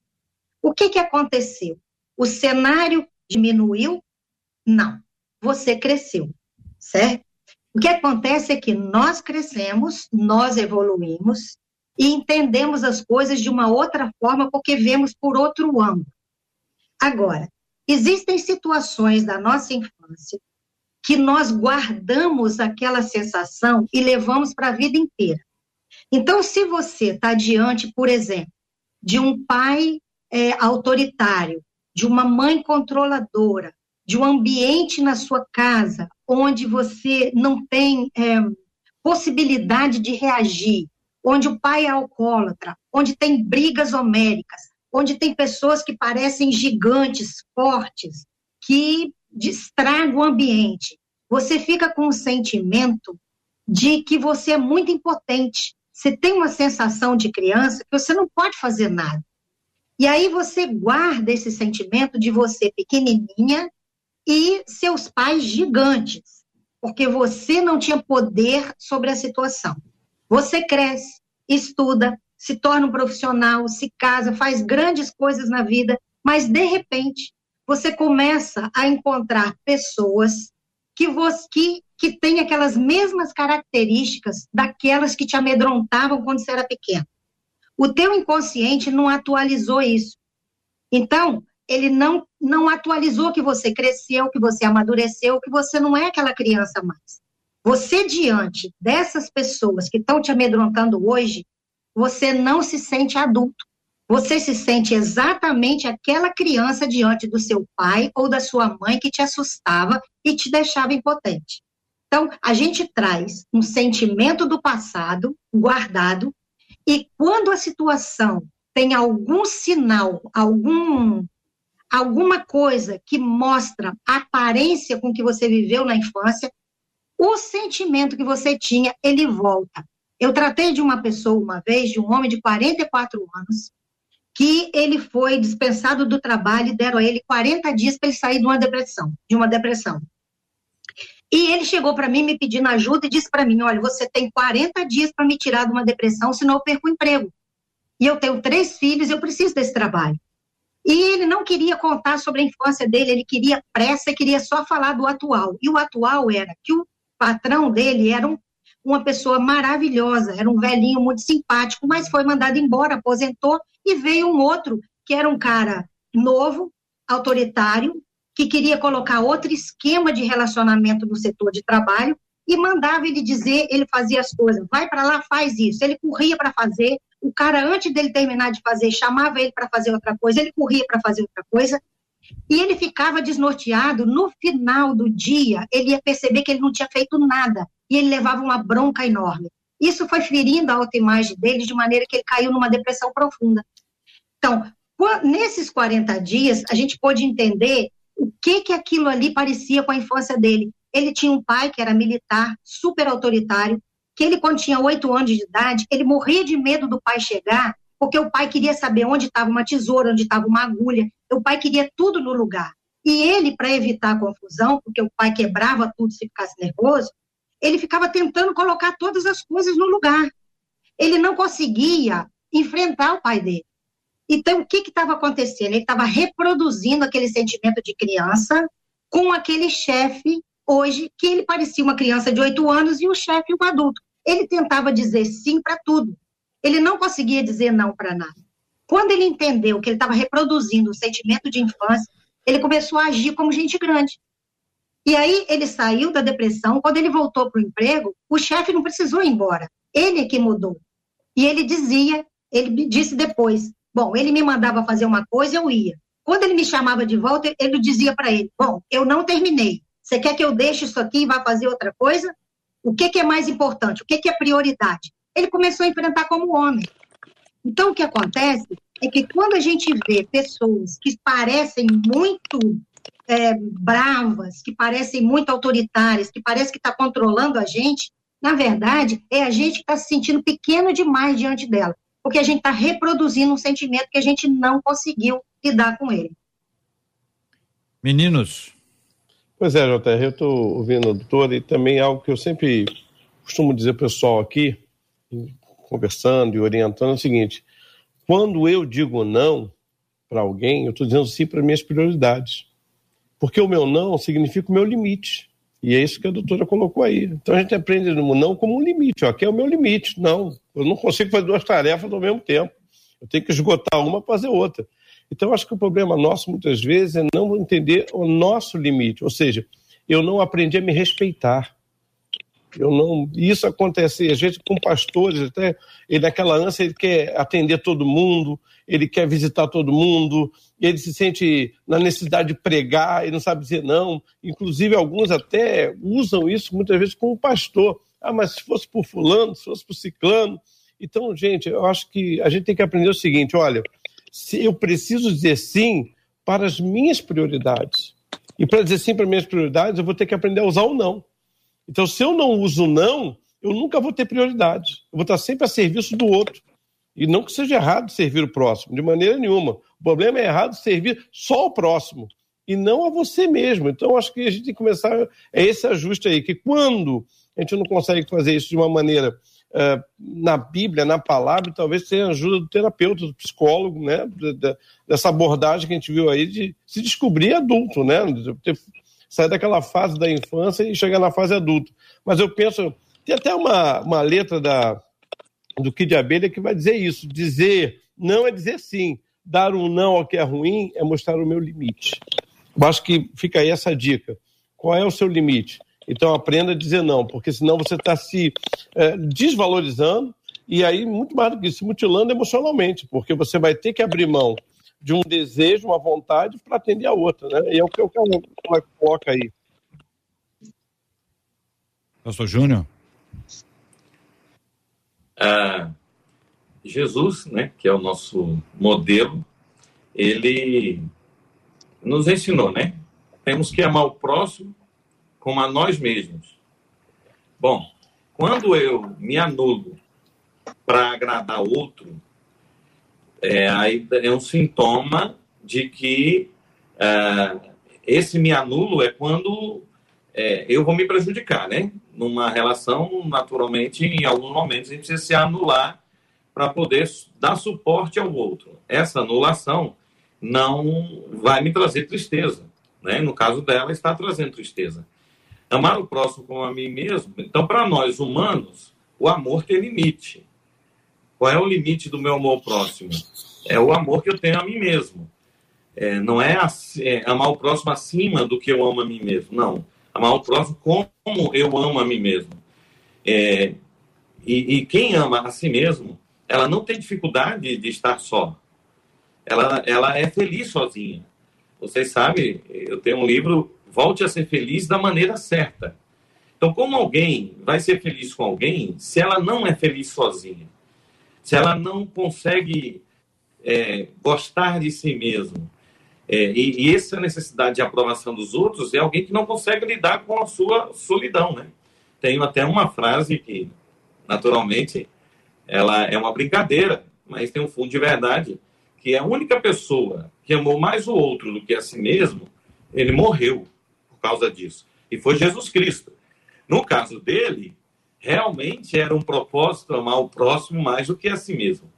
O que, que aconteceu? O cenário diminuiu? Não. Você cresceu, certo? O que acontece é que nós crescemos, nós evoluímos e entendemos as coisas de uma outra forma porque vemos por outro ângulo. Agora, Existem situações da nossa infância que nós guardamos aquela sensação e levamos para a vida inteira. Então, se você está diante, por exemplo, de um pai é, autoritário, de uma mãe controladora, de um ambiente na sua casa onde você não tem é, possibilidade de reagir, onde o pai é alcoólatra, onde tem brigas homéricas, onde tem pessoas que parecem gigantes, fortes, que estragam o ambiente. Você fica com o sentimento de que você é muito impotente. Você tem uma sensação de criança que você não pode fazer nada. E aí você guarda esse sentimento de você pequenininha e seus pais gigantes, porque você não tinha poder sobre a situação. Você cresce, estuda, se torna um profissional, se casa, faz grandes coisas na vida, mas de repente você começa a encontrar pessoas que você que, que têm aquelas mesmas características daquelas que te amedrontavam quando você era pequeno. O teu inconsciente não atualizou isso. Então, ele não não atualizou que você cresceu, que você amadureceu, que você não é aquela criança mais. Você diante dessas pessoas que estão te amedrontando hoje, você não se sente adulto. Você se sente exatamente aquela criança diante do seu pai ou da sua mãe que te assustava e te deixava impotente. Então, a gente traz um sentimento do passado guardado e quando a situação tem algum sinal, algum alguma coisa que mostra a aparência com que você viveu na infância, o sentimento que você tinha, ele volta. Eu tratei de uma pessoa uma vez, de um homem de 44 anos, que ele foi dispensado do trabalho e deram a ele 40 dias para ele sair de uma depressão, de uma depressão. E ele chegou para mim me pedindo ajuda e disse para mim: "Olha, você tem 40 dias para me tirar de uma depressão, senão eu perco o emprego. E eu tenho três filhos, eu preciso desse trabalho." E ele não queria contar sobre a infância dele, ele queria pressa, queria só falar do atual. E o atual era que o patrão dele era um uma pessoa maravilhosa, era um velhinho muito simpático, mas foi mandado embora, aposentou, e veio um outro, que era um cara novo, autoritário, que queria colocar outro esquema de relacionamento no setor de trabalho, e mandava ele dizer, ele fazia as coisas, vai para lá, faz isso. Ele corria para fazer, o cara, antes dele terminar de fazer, chamava ele para fazer outra coisa, ele corria para fazer outra coisa, e ele ficava desnorteado. No final do dia, ele ia perceber que ele não tinha feito nada e ele levava uma bronca enorme. Isso foi ferindo a autoimagem dele de maneira que ele caiu numa depressão profunda. Então, nesses 40 dias, a gente pôde entender o que que aquilo ali parecia com a infância dele. Ele tinha um pai que era militar, super autoritário, que ele, quando tinha oito anos de idade, ele morria de medo do pai chegar, porque o pai queria saber onde estava uma tesoura, onde estava uma agulha. O pai queria tudo no lugar. E ele, para evitar a confusão, porque o pai quebrava tudo se ficasse nervoso, ele ficava tentando colocar todas as coisas no lugar. Ele não conseguia enfrentar o pai dele. Então, o que estava acontecendo? Ele estava reproduzindo aquele sentimento de criança com aquele chefe hoje, que ele parecia uma criança de oito anos e o chefe um adulto. Ele tentava dizer sim para tudo. Ele não conseguia dizer não para nada. Quando ele entendeu que ele estava reproduzindo o sentimento de infância, ele começou a agir como gente grande. E aí ele saiu da depressão. Quando ele voltou para o emprego, o chefe não precisou ir embora. Ele que mudou. E ele dizia, ele disse depois, bom, ele me mandava fazer uma coisa, eu ia. Quando ele me chamava de volta, ele dizia para ele, bom, eu não terminei. Você quer que eu deixe isso aqui e vá fazer outra coisa? O que, que é mais importante? O que, que é prioridade? Ele começou a enfrentar como homem. Então, o que acontece é que quando a gente vê pessoas que parecem muito é, bravas, que parecem muito autoritárias, que parece que está controlando a gente, na verdade, é a gente que está se sentindo pequeno demais diante dela, porque a gente está reproduzindo um sentimento que a gente não conseguiu lidar com ele. Meninos. Pois é, JR, eu estou ouvindo a doutora e também algo que eu sempre costumo dizer para o pessoal aqui, conversando e orientando, é o seguinte: quando eu digo não para alguém, eu estou dizendo sim para minhas prioridades. Porque o meu não significa o meu limite. E é isso que a doutora colocou aí. Então a gente aprende no não como um limite. Ó, aqui é o meu limite. Não, eu não consigo fazer duas tarefas ao mesmo tempo. Eu tenho que esgotar uma para fazer outra. Então acho que o problema nosso muitas vezes é não entender o nosso limite. Ou seja, eu não aprendi a me respeitar. Eu não, isso acontece, a gente com pastores, até ele naquela ânsia ele quer atender todo mundo, ele quer visitar todo mundo, ele se sente na necessidade de pregar, ele não sabe dizer não. Inclusive alguns até usam isso muitas vezes com o pastor. Ah, mas se fosse por fulano, se fosse por ciclano. Então, gente, eu acho que a gente tem que aprender o seguinte, olha, se eu preciso dizer sim para as minhas prioridades. E para dizer sim para as minhas prioridades, eu vou ter que aprender a usar o não. Então, se eu não uso não, eu nunca vou ter prioridade. Eu vou estar sempre a serviço do outro. E não que seja errado servir o próximo, de maneira nenhuma. O problema é errado servir só o próximo e não a você mesmo. Então, acho que a gente tem que começar é esse ajuste aí, que quando a gente não consegue fazer isso de uma maneira uh, na Bíblia, na palavra, talvez tenha ajuda do terapeuta, do psicólogo, né? dessa abordagem que a gente viu aí de se descobrir adulto, né? Ter sair daquela fase da infância e chegar na fase adulta. Mas eu penso, tem até uma, uma letra da, do Kid Abelha que vai dizer isso: dizer não é dizer sim, dar um não ao que é ruim é mostrar o meu limite. Eu acho que fica aí essa dica. Qual é o seu limite? Então aprenda a dizer não, porque senão você está se é, desvalorizando e aí, muito mais do que isso, mutilando emocionalmente, porque você vai ter que abrir mão de um desejo, uma vontade para atender a outra, né? E é o que eu coloca aí. Pastor Júnior? Ah, Jesus, né, que é o nosso modelo, ele nos ensinou, né? Temos que amar o próximo como a nós mesmos. Bom, quando eu me anulo para agradar outro, é, é um sintoma de que é, esse me anulo é quando é, eu vou me prejudicar, né? Numa relação, naturalmente, em alguns momentos, a gente precisa se anular para poder dar suporte ao outro. Essa anulação não vai me trazer tristeza, né? No caso dela, está trazendo tristeza. Amar o próximo como a mim mesmo. Então, para nós humanos, o amor tem limite. Qual é o limite do meu amor próximo? É o amor que eu tenho a mim mesmo. É, não é, é, amar o próximo acima do que eu amo a mim mesmo. Não. Amar o próximo como eu amo a mim mesmo. É, e, e, quem ama a si mesmo, ela não tem dificuldade de estar só. Ela, ela é feliz sozinha. Vocês sabem, eu tenho um livro, Volte a ser feliz da maneira certa. Então, como alguém vai ser feliz com alguém se ela não é feliz sozinha? Se ela não consegue é, gostar de si mesmo. É, e, e, essa necessidade de aprovação dos outros é alguém que não consegue lidar com a sua solidão, né? Tenho até uma frase que, naturalmente, ela é uma brincadeira, mas tem um fundo de verdade, que é a única pessoa que amou mais o outro do que a si mesmo, ele morreu por causa disso. E foi Jesus Cristo. No caso dele, realmente era um propósito amar o próximo mais do que a si mesmo.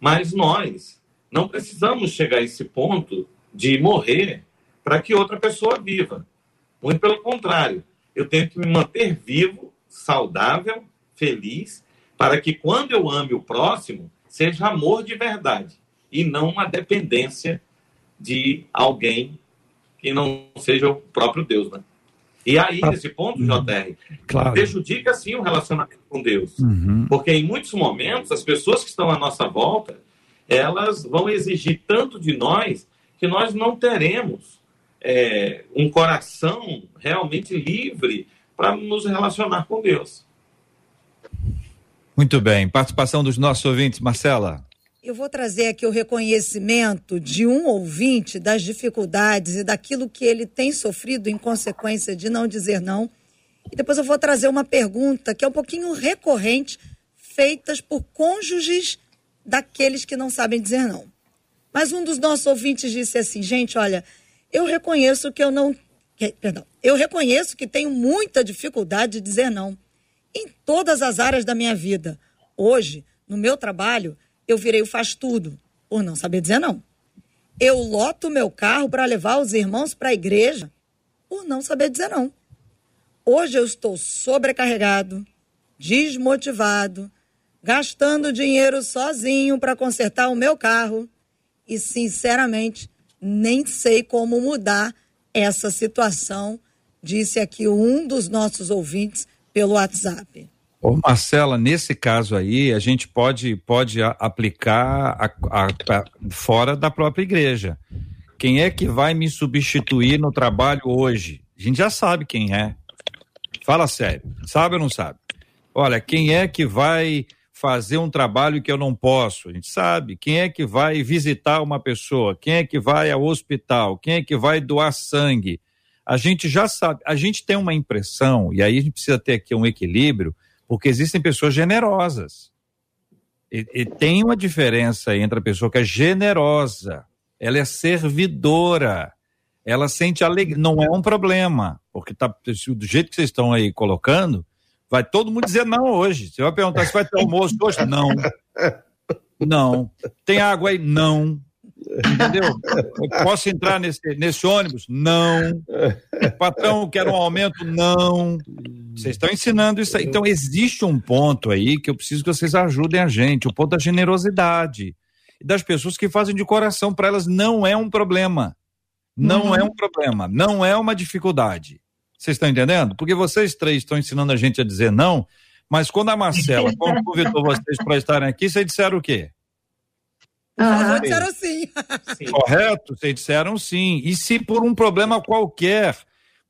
Mas nós não precisamos chegar a esse ponto de morrer para que outra pessoa viva. Muito pelo contrário, eu tenho que me manter vivo, saudável, feliz, para que quando eu ame o próximo, seja amor de verdade e não uma dependência de alguém que não seja o próprio Deus, né? E aí, nesse ponto, uhum. JR, claro. prejudica sim o relacionamento com Deus. Uhum. Porque em muitos momentos, as pessoas que estão à nossa volta, elas vão exigir tanto de nós que nós não teremos é, um coração realmente livre para nos relacionar com Deus. Muito bem. Participação dos nossos ouvintes, Marcela. Eu vou trazer aqui o reconhecimento de um ouvinte das dificuldades e daquilo que ele tem sofrido em consequência de não dizer não. E depois eu vou trazer uma pergunta que é um pouquinho recorrente, feitas por cônjuges daqueles que não sabem dizer não. Mas um dos nossos ouvintes disse assim: gente, olha, eu reconheço que eu não. Perdão, eu reconheço que tenho muita dificuldade de dizer não em todas as áreas da minha vida. Hoje, no meu trabalho, eu virei o faz tudo, por não saber dizer não. Eu loto meu carro para levar os irmãos para a igreja, por não saber dizer não. Hoje eu estou sobrecarregado, desmotivado, gastando dinheiro sozinho para consertar o meu carro e, sinceramente, nem sei como mudar essa situação, disse aqui um dos nossos ouvintes pelo WhatsApp. Ô Marcela, nesse caso aí, a gente pode, pode aplicar a, a, a, fora da própria igreja. Quem é que vai me substituir no trabalho hoje? A gente já sabe quem é. Fala sério. Sabe ou não sabe? Olha, quem é que vai fazer um trabalho que eu não posso? A gente sabe. Quem é que vai visitar uma pessoa? Quem é que vai ao hospital? Quem é que vai doar sangue? A gente já sabe. A gente tem uma impressão, e aí a gente precisa ter aqui um equilíbrio porque existem pessoas generosas. E, e, tem uma diferença entre a pessoa que é generosa, ela é servidora, ela sente alegria. Não é um problema, porque tá, do jeito que vocês estão aí colocando, vai todo mundo dizer não hoje. Você vai perguntar se vai ter almoço hoje? Não. Não. Tem água aí? Não. Entendeu? Eu posso entrar nesse, nesse ônibus? Não. patrão, quer um aumento? Não. Vocês estão ensinando isso aí. Então, existe um ponto aí que eu preciso que vocês ajudem a gente o ponto da generosidade. E das pessoas que fazem de coração, para elas não é um problema. Não uhum. é um problema. Não é uma dificuldade. Vocês estão entendendo? Porque vocês três estão ensinando a gente a dizer não, mas quando a Marcela convidou vocês para estarem aqui, vocês disseram o quê? Uhum. disseram sim. sim. Correto? Vocês disseram sim. E se por um problema qualquer,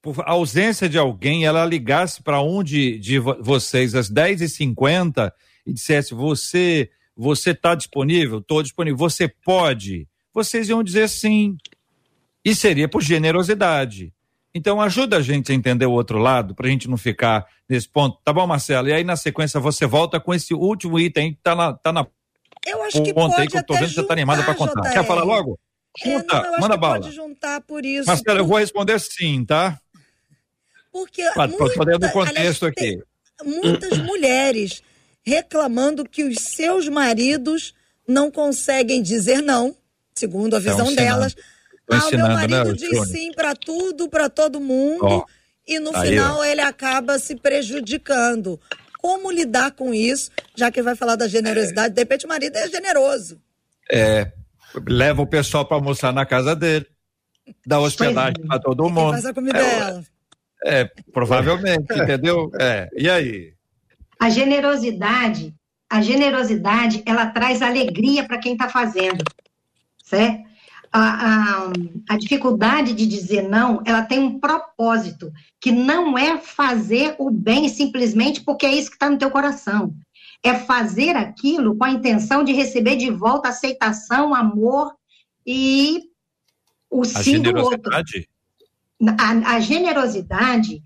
por ausência de alguém, ela ligasse para um de, de vocês às 10h50 e dissesse: Você você está disponível? Estou disponível. Você pode? Vocês iam dizer sim. E seria por generosidade. Então ajuda a gente a entender o outro lado, para a gente não ficar nesse ponto. Tá bom, Marcelo? E aí na sequência você volta com esse último item que está na, tá na eu acho que pode aí que eu tô vendo que você tá animada para contar. JR. Quer falar logo? Junta, é, não, manda bala. Pode juntar por isso. Marcelo, por... eu vou responder sim, tá? Porque pode, muita, do contexto aliás, aqui. Muitas mulheres reclamando que os seus maridos não conseguem dizer não, segundo a visão delas. Ah, o meu né, marido né, diz sim para tudo, para todo mundo, oh, e no aí, final ó. ele acaba se prejudicando como lidar com isso, já que vai falar da generosidade. De repente, o marido é generoso. É, leva o pessoal para almoçar na casa dele, dá hospedagem é. para todo mundo. faz a comida é, dela. É, provavelmente, entendeu? É, e aí? A generosidade, a generosidade, ela traz alegria para quem está fazendo, certo? A, a, a, dificuldade de dizer não, ela tem um propósito, que não é fazer o bem simplesmente porque é isso que está no teu coração. É fazer aquilo com a intenção de receber de volta aceitação, amor e o sim do outro. A, a generosidade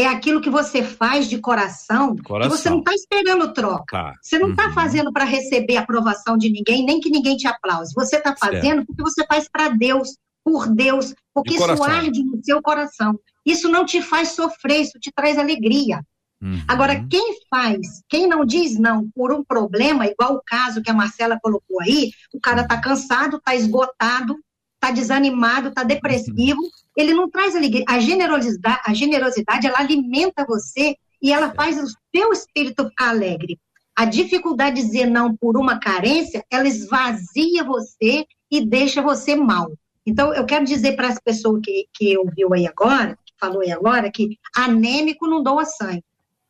é aquilo que você faz de coração, coração. que você não está esperando troca. Tá. Você não está uhum. fazendo para receber aprovação de ninguém, nem que ninguém te aplause. Você está fazendo certo. porque você faz para Deus, por Deus, porque de isso arde no seu coração. Isso não te faz sofrer, isso te traz alegria. Uhum. Agora, quem faz, quem não diz não por um problema, igual o caso que a Marcela colocou aí, o cara está cansado, está esgotado, está desanimado, está depressivo, uhum. Ele não traz alegria. A generosidade, a generosidade, ela alimenta você e ela faz o seu espírito ficar alegre. A dificuldade de dizer não por uma carência, ela esvazia você e deixa você mal. Então, eu quero dizer para as pessoas que, que ouviu aí agora, que falou aí agora, que anêmico não doa sangue,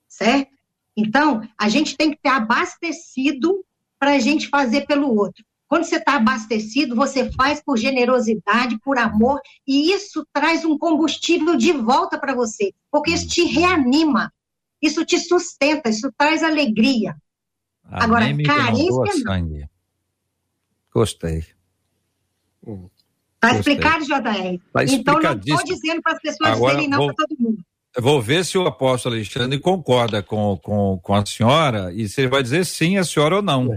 certo? Então, a gente tem que ter abastecido para a gente fazer pelo outro. Quando você está abastecido, você faz por generosidade, por amor, e isso traz um combustível de volta para você, porque isso te reanima, isso te sustenta, isso traz alegria. A Agora, carência. Sangue. Gostei. Está explicado, JR? Tá então, não estou dizendo para as pessoas Agora, dizerem não para todo mundo. Vou ver se o apóstolo Alexandre concorda com, com, com a senhora e se ele vai dizer sim a senhora ou não.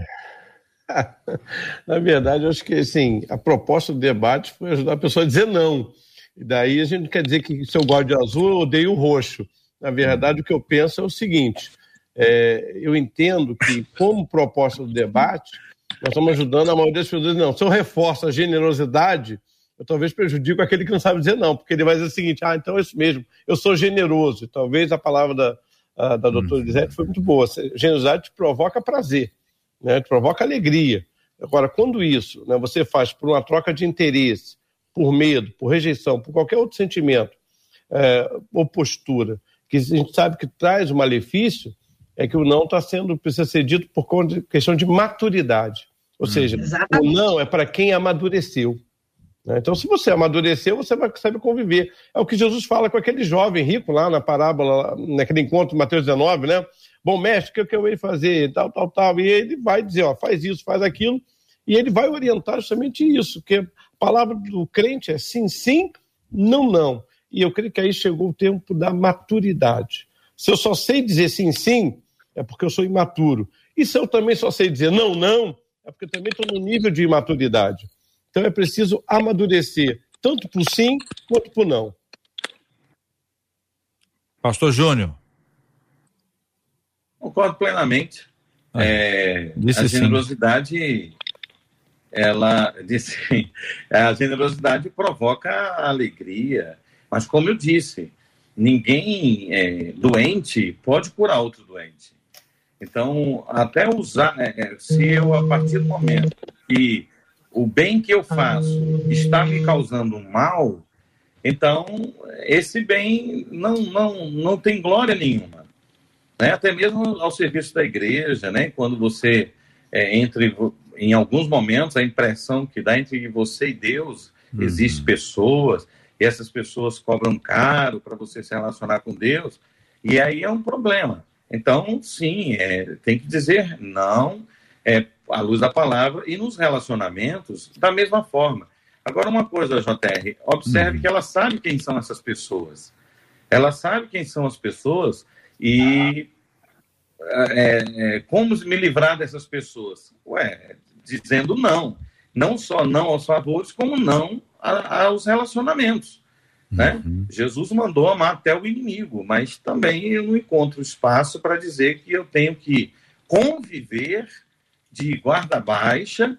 Na verdade, acho que assim, a proposta do debate foi ajudar a pessoa a dizer não. E daí a gente não quer dizer que se eu gosto de azul, eu odeio o roxo. Na verdade, o que eu penso é o seguinte: é, eu entendo que, como proposta do debate, nós estamos ajudando a maioria das pessoas. Não, se eu reforço a generosidade, eu talvez prejudico aquele que não sabe dizer não, porque ele vai dizer o seguinte: ah, então é isso mesmo, eu sou generoso. E talvez a palavra da, a, da doutora Elisete foi muito boa. Generosidade provoca prazer né, que provoca alegria. Agora, quando isso né, você faz por uma troca de interesse, por medo, por rejeição, por qualquer outro sentimento é, ou postura que a gente sabe que traz o malefício, é que o não está sendo, precisa ser dito por questão de maturidade. Ou hum. seja, Exatamente. o não é para quem amadureceu. Né? Então, se você amadureceu, você vai saber conviver. É o que Jesus fala com aquele jovem rico lá na parábola, naquele encontro de Mateus 19, né? Bom, mestre, o que, é eu ia fazer? Tal, tal, tal. E ele vai dizer, ó, faz isso, faz aquilo. E ele vai orientar justamente isso, que a palavra do crente é sim, sim, não, não. E eu creio que aí chegou o tempo da maturidade. Se eu só sei dizer sim, sim, é porque eu sou imaturo. E se eu também só sei dizer não, não, é porque eu também estou no nível de imaturidade. Então é preciso amadurecer, tanto o sim quanto o não. Pastor Júnior. Concordo plenamente. Ah, é, a generosidade, sim. ela disse, a generosidade provoca alegria, mas como eu disse, ninguém é, doente pode curar outro doente. Então, até usar, é, é, se eu, a partir do momento que o bem que eu faço está me causando mal, então esse bem não, não, não tem glória nenhuma. Né? Até mesmo ao serviço da igreja, né? quando você, é, entre, em alguns momentos, a impressão que dá entre você e Deus, uhum. existem pessoas, e essas pessoas cobram caro para você se relacionar com Deus, e aí é um problema. Então, sim, é, tem que dizer não é, à luz da palavra e nos relacionamentos da mesma forma. Agora, uma coisa, JR, observe uhum. que ela sabe quem são essas pessoas. Ela sabe quem são as pessoas e é, é, como me livrar dessas pessoas? Ué, dizendo não. Não só não aos favores, como não a, aos relacionamentos. Né? Uhum. Jesus mandou amar até o inimigo, mas também eu não encontro espaço para dizer que eu tenho que conviver de guarda baixa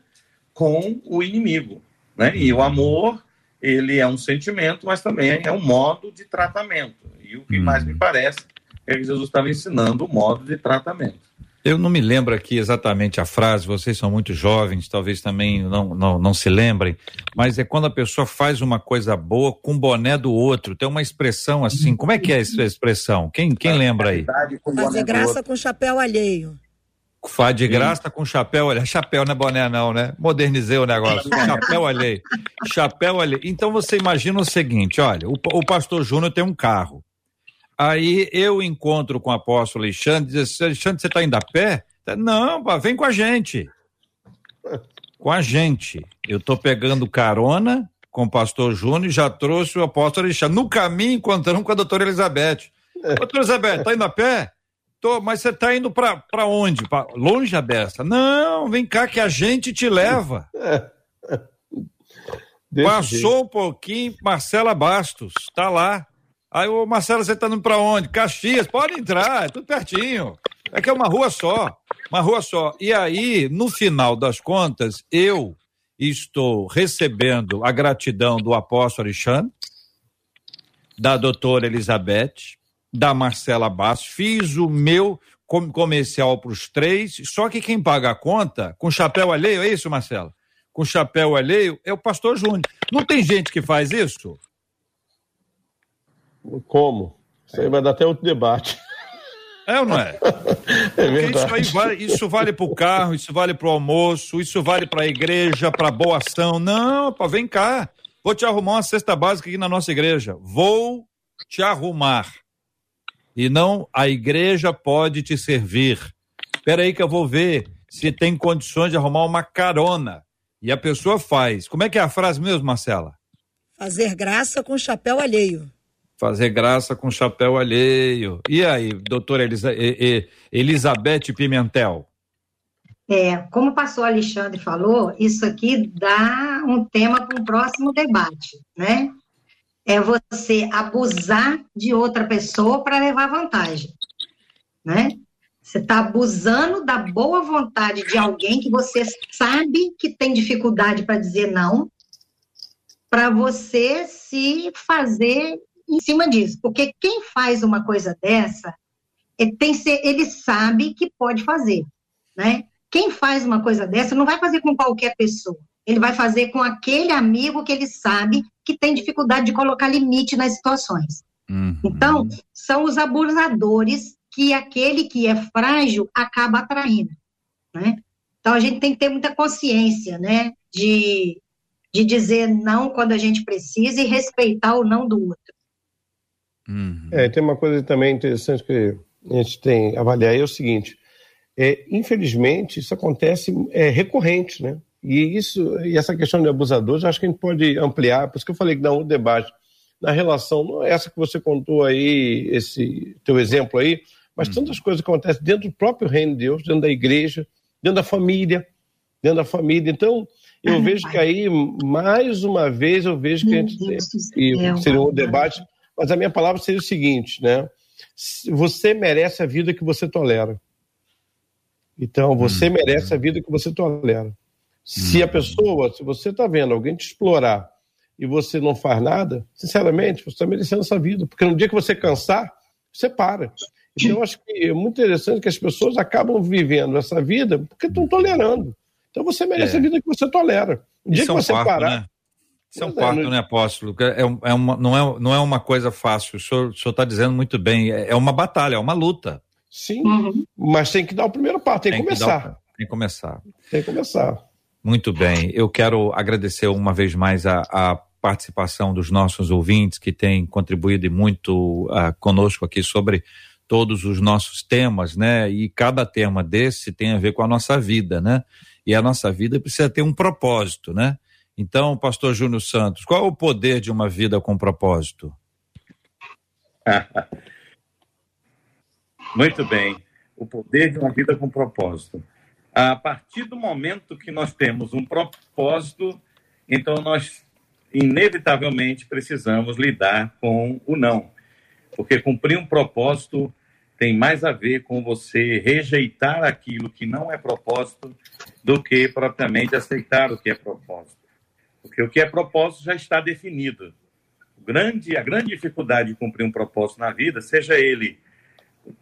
com o inimigo. Né? E o amor, ele é um sentimento, mas também é um modo de tratamento. E o que uhum. mais me parece é que Jesus estava ensinando o modo de tratamento. Eu não me lembro aqui exatamente a frase, vocês são muito jovens, talvez também não, não, não se lembrem, mas é quando a pessoa faz uma coisa boa com o boné do outro. Tem uma expressão assim, como é que é essa expressão? Quem, quem lembra aí? Fazer graça com chapéu alheio. Faz de graça com chapéu alheio. Chapéu não é boné não, né? Modernizei o negócio. chapéu alheio. Chapéu alheio. Então você imagina o seguinte, olha, o, o pastor Júnior tem um carro. Aí eu encontro com o apóstolo Alexandre diz assim, Alexandre, você está indo a pé? Não, pá, vem com a gente. Com a gente. Eu estou pegando carona com o pastor Júnior e já trouxe o apóstolo Alexandre. No caminho encontramos com a doutora Elizabeth. Doutora Elizabeth, tá indo a pé? Tô, mas você tá indo para onde? Pra, longe a beça? Não, vem cá que a gente te leva. Passou jeito. um pouquinho, Marcela Bastos, tá lá. Aí o Marcelo, você tá indo pra onde? Caxias, pode entrar, é tudo pertinho. É que é uma rua só, uma rua só. E aí, no final das contas, eu estou recebendo a gratidão do apóstolo Alexandre, da doutora Elizabeth, da Marcela Bastos, fiz o meu comercial para os três, só que quem paga a conta, com chapéu alheio, é isso, Marcela? Com chapéu alheio, é o pastor Júnior. Não tem gente que faz isso? Como? Isso aí vai dar até outro debate. É ou não é? É. Isso, vale, isso vale para o carro, isso vale para o almoço, isso vale para a igreja, para boa ação. Não, pá, vem cá. Vou te arrumar uma cesta básica aqui na nossa igreja. Vou te arrumar. E não a igreja pode te servir. Espera aí que eu vou ver se tem condições de arrumar uma carona. E a pessoa faz. Como é que é a frase mesmo, Marcela? Fazer graça com chapéu alheio fazer graça com chapéu alheio. E aí, doutora Elisa, Elizabeth Pimentel? É, como o pastor Alexandre falou, isso aqui dá um tema para um próximo debate, né? É você abusar de outra pessoa para levar vantagem, né? Você está abusando da boa vontade de alguém que você sabe que tem dificuldade para dizer não, para você se fazer em cima disso, porque quem faz uma coisa dessa, ele, é, tem ser, ele sabe que pode fazer, né? Quem faz uma coisa dessa não vai fazer com qualquer pessoa, ele vai fazer com aquele amigo que ele sabe que tem dificuldade de colocar limite nas situações. Uhum. Então, são os abusadores que aquele que é frágil acaba atraindo, né? Então, a gente tem que ter muita consciência, né, de, de dizer não quando a gente precisa e respeitar o não do outro. Uhum. É, tem uma coisa também interessante que a gente tem que avaliar, é o seguinte, é, infelizmente, isso acontece é, recorrente, né? E isso e essa questão de abusadores, acho que a gente pode ampliar, por isso que eu falei que dá um debate na relação, não é essa que você contou aí, esse teu exemplo aí, mas uhum. tantas coisas que acontecem dentro do próprio reino de Deus, dentro da igreja, dentro da família, dentro da família. Então, eu Ai, vejo pai. que aí, mais uma vez, eu vejo que a gente tem, que seria um debate, mas a minha palavra seria o seguinte, né? Você merece a vida que você tolera. Então, você hum. merece a vida que você tolera. Se a uhum. pessoa, se você está vendo alguém te explorar e você não faz nada, sinceramente, você está merecendo essa vida. Porque no dia que você cansar, você para. Então, eu acho que é muito interessante que as pessoas acabam vivendo essa vida porque estão tolerando. Então, você merece é. a vida que você tolera. No dia Isso que é você parar. Né? Isso é um quarto, né, apóstolo? É, é uma, não, é, não é uma coisa fácil. O senhor está dizendo muito bem. É, é uma batalha, é uma luta. Sim, uhum. mas tem que dar o primeiro passo, tem, tem que começar. O, tem que começar. Tem que começar. Muito bem. Eu quero agradecer uma vez mais a, a participação dos nossos ouvintes que têm contribuído muito uh, conosco aqui sobre todos os nossos temas, né? E cada tema desse tem a ver com a nossa vida, né? E a nossa vida precisa ter um propósito, né? Então, pastor Júnior Santos, qual é o poder de uma vida com propósito? Muito bem. O poder de uma vida com propósito. A partir do momento que nós temos um propósito, então nós inevitavelmente precisamos lidar com o não. Porque cumprir um propósito tem mais a ver com você rejeitar aquilo que não é propósito do que propriamente aceitar o que é propósito. Porque o que é propósito já está definido. Grande, a grande dificuldade de cumprir um propósito na vida, seja ele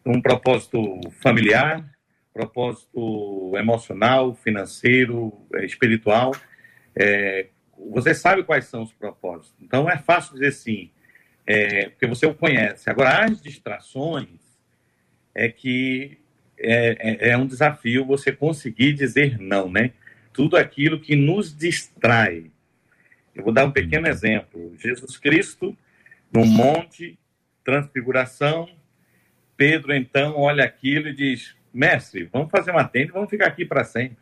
um propósito familiar, propósito emocional, financeiro, eh, espiritual. É, você sabe quais são os propósitos. Então é fácil dizer sim, é, porque você o conhece. Agora, as distrações é que é, é, é um desafio você conseguir dizer não, né? Tudo aquilo que nos distrai. Eu vou dar um pequeno exemplo. Jesus Cristo, no Monte Transfiguração, Pedro então olha aquilo e diz: Mestre, vamos fazer uma tenda e vamos ficar aqui para sempre.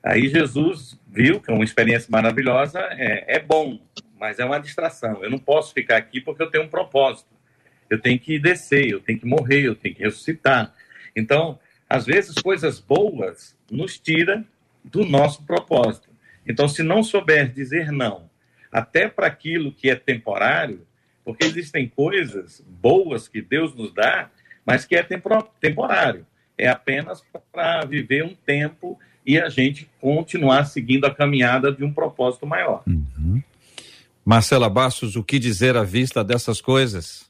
Aí Jesus viu que é uma experiência maravilhosa, é, é bom, mas é uma distração. Eu não posso ficar aqui porque eu tenho um propósito. Eu tenho que descer, eu tenho que morrer, eu tenho que ressuscitar. Então, às vezes, coisas boas nos tira do nosso propósito. Então, se não souber dizer não, até para aquilo que é temporário, porque existem coisas boas que Deus nos dá, mas que é temporário. É apenas para viver um tempo e a gente continuar seguindo a caminhada de um propósito maior. Uhum. Marcela Bastos, o que dizer à vista dessas coisas?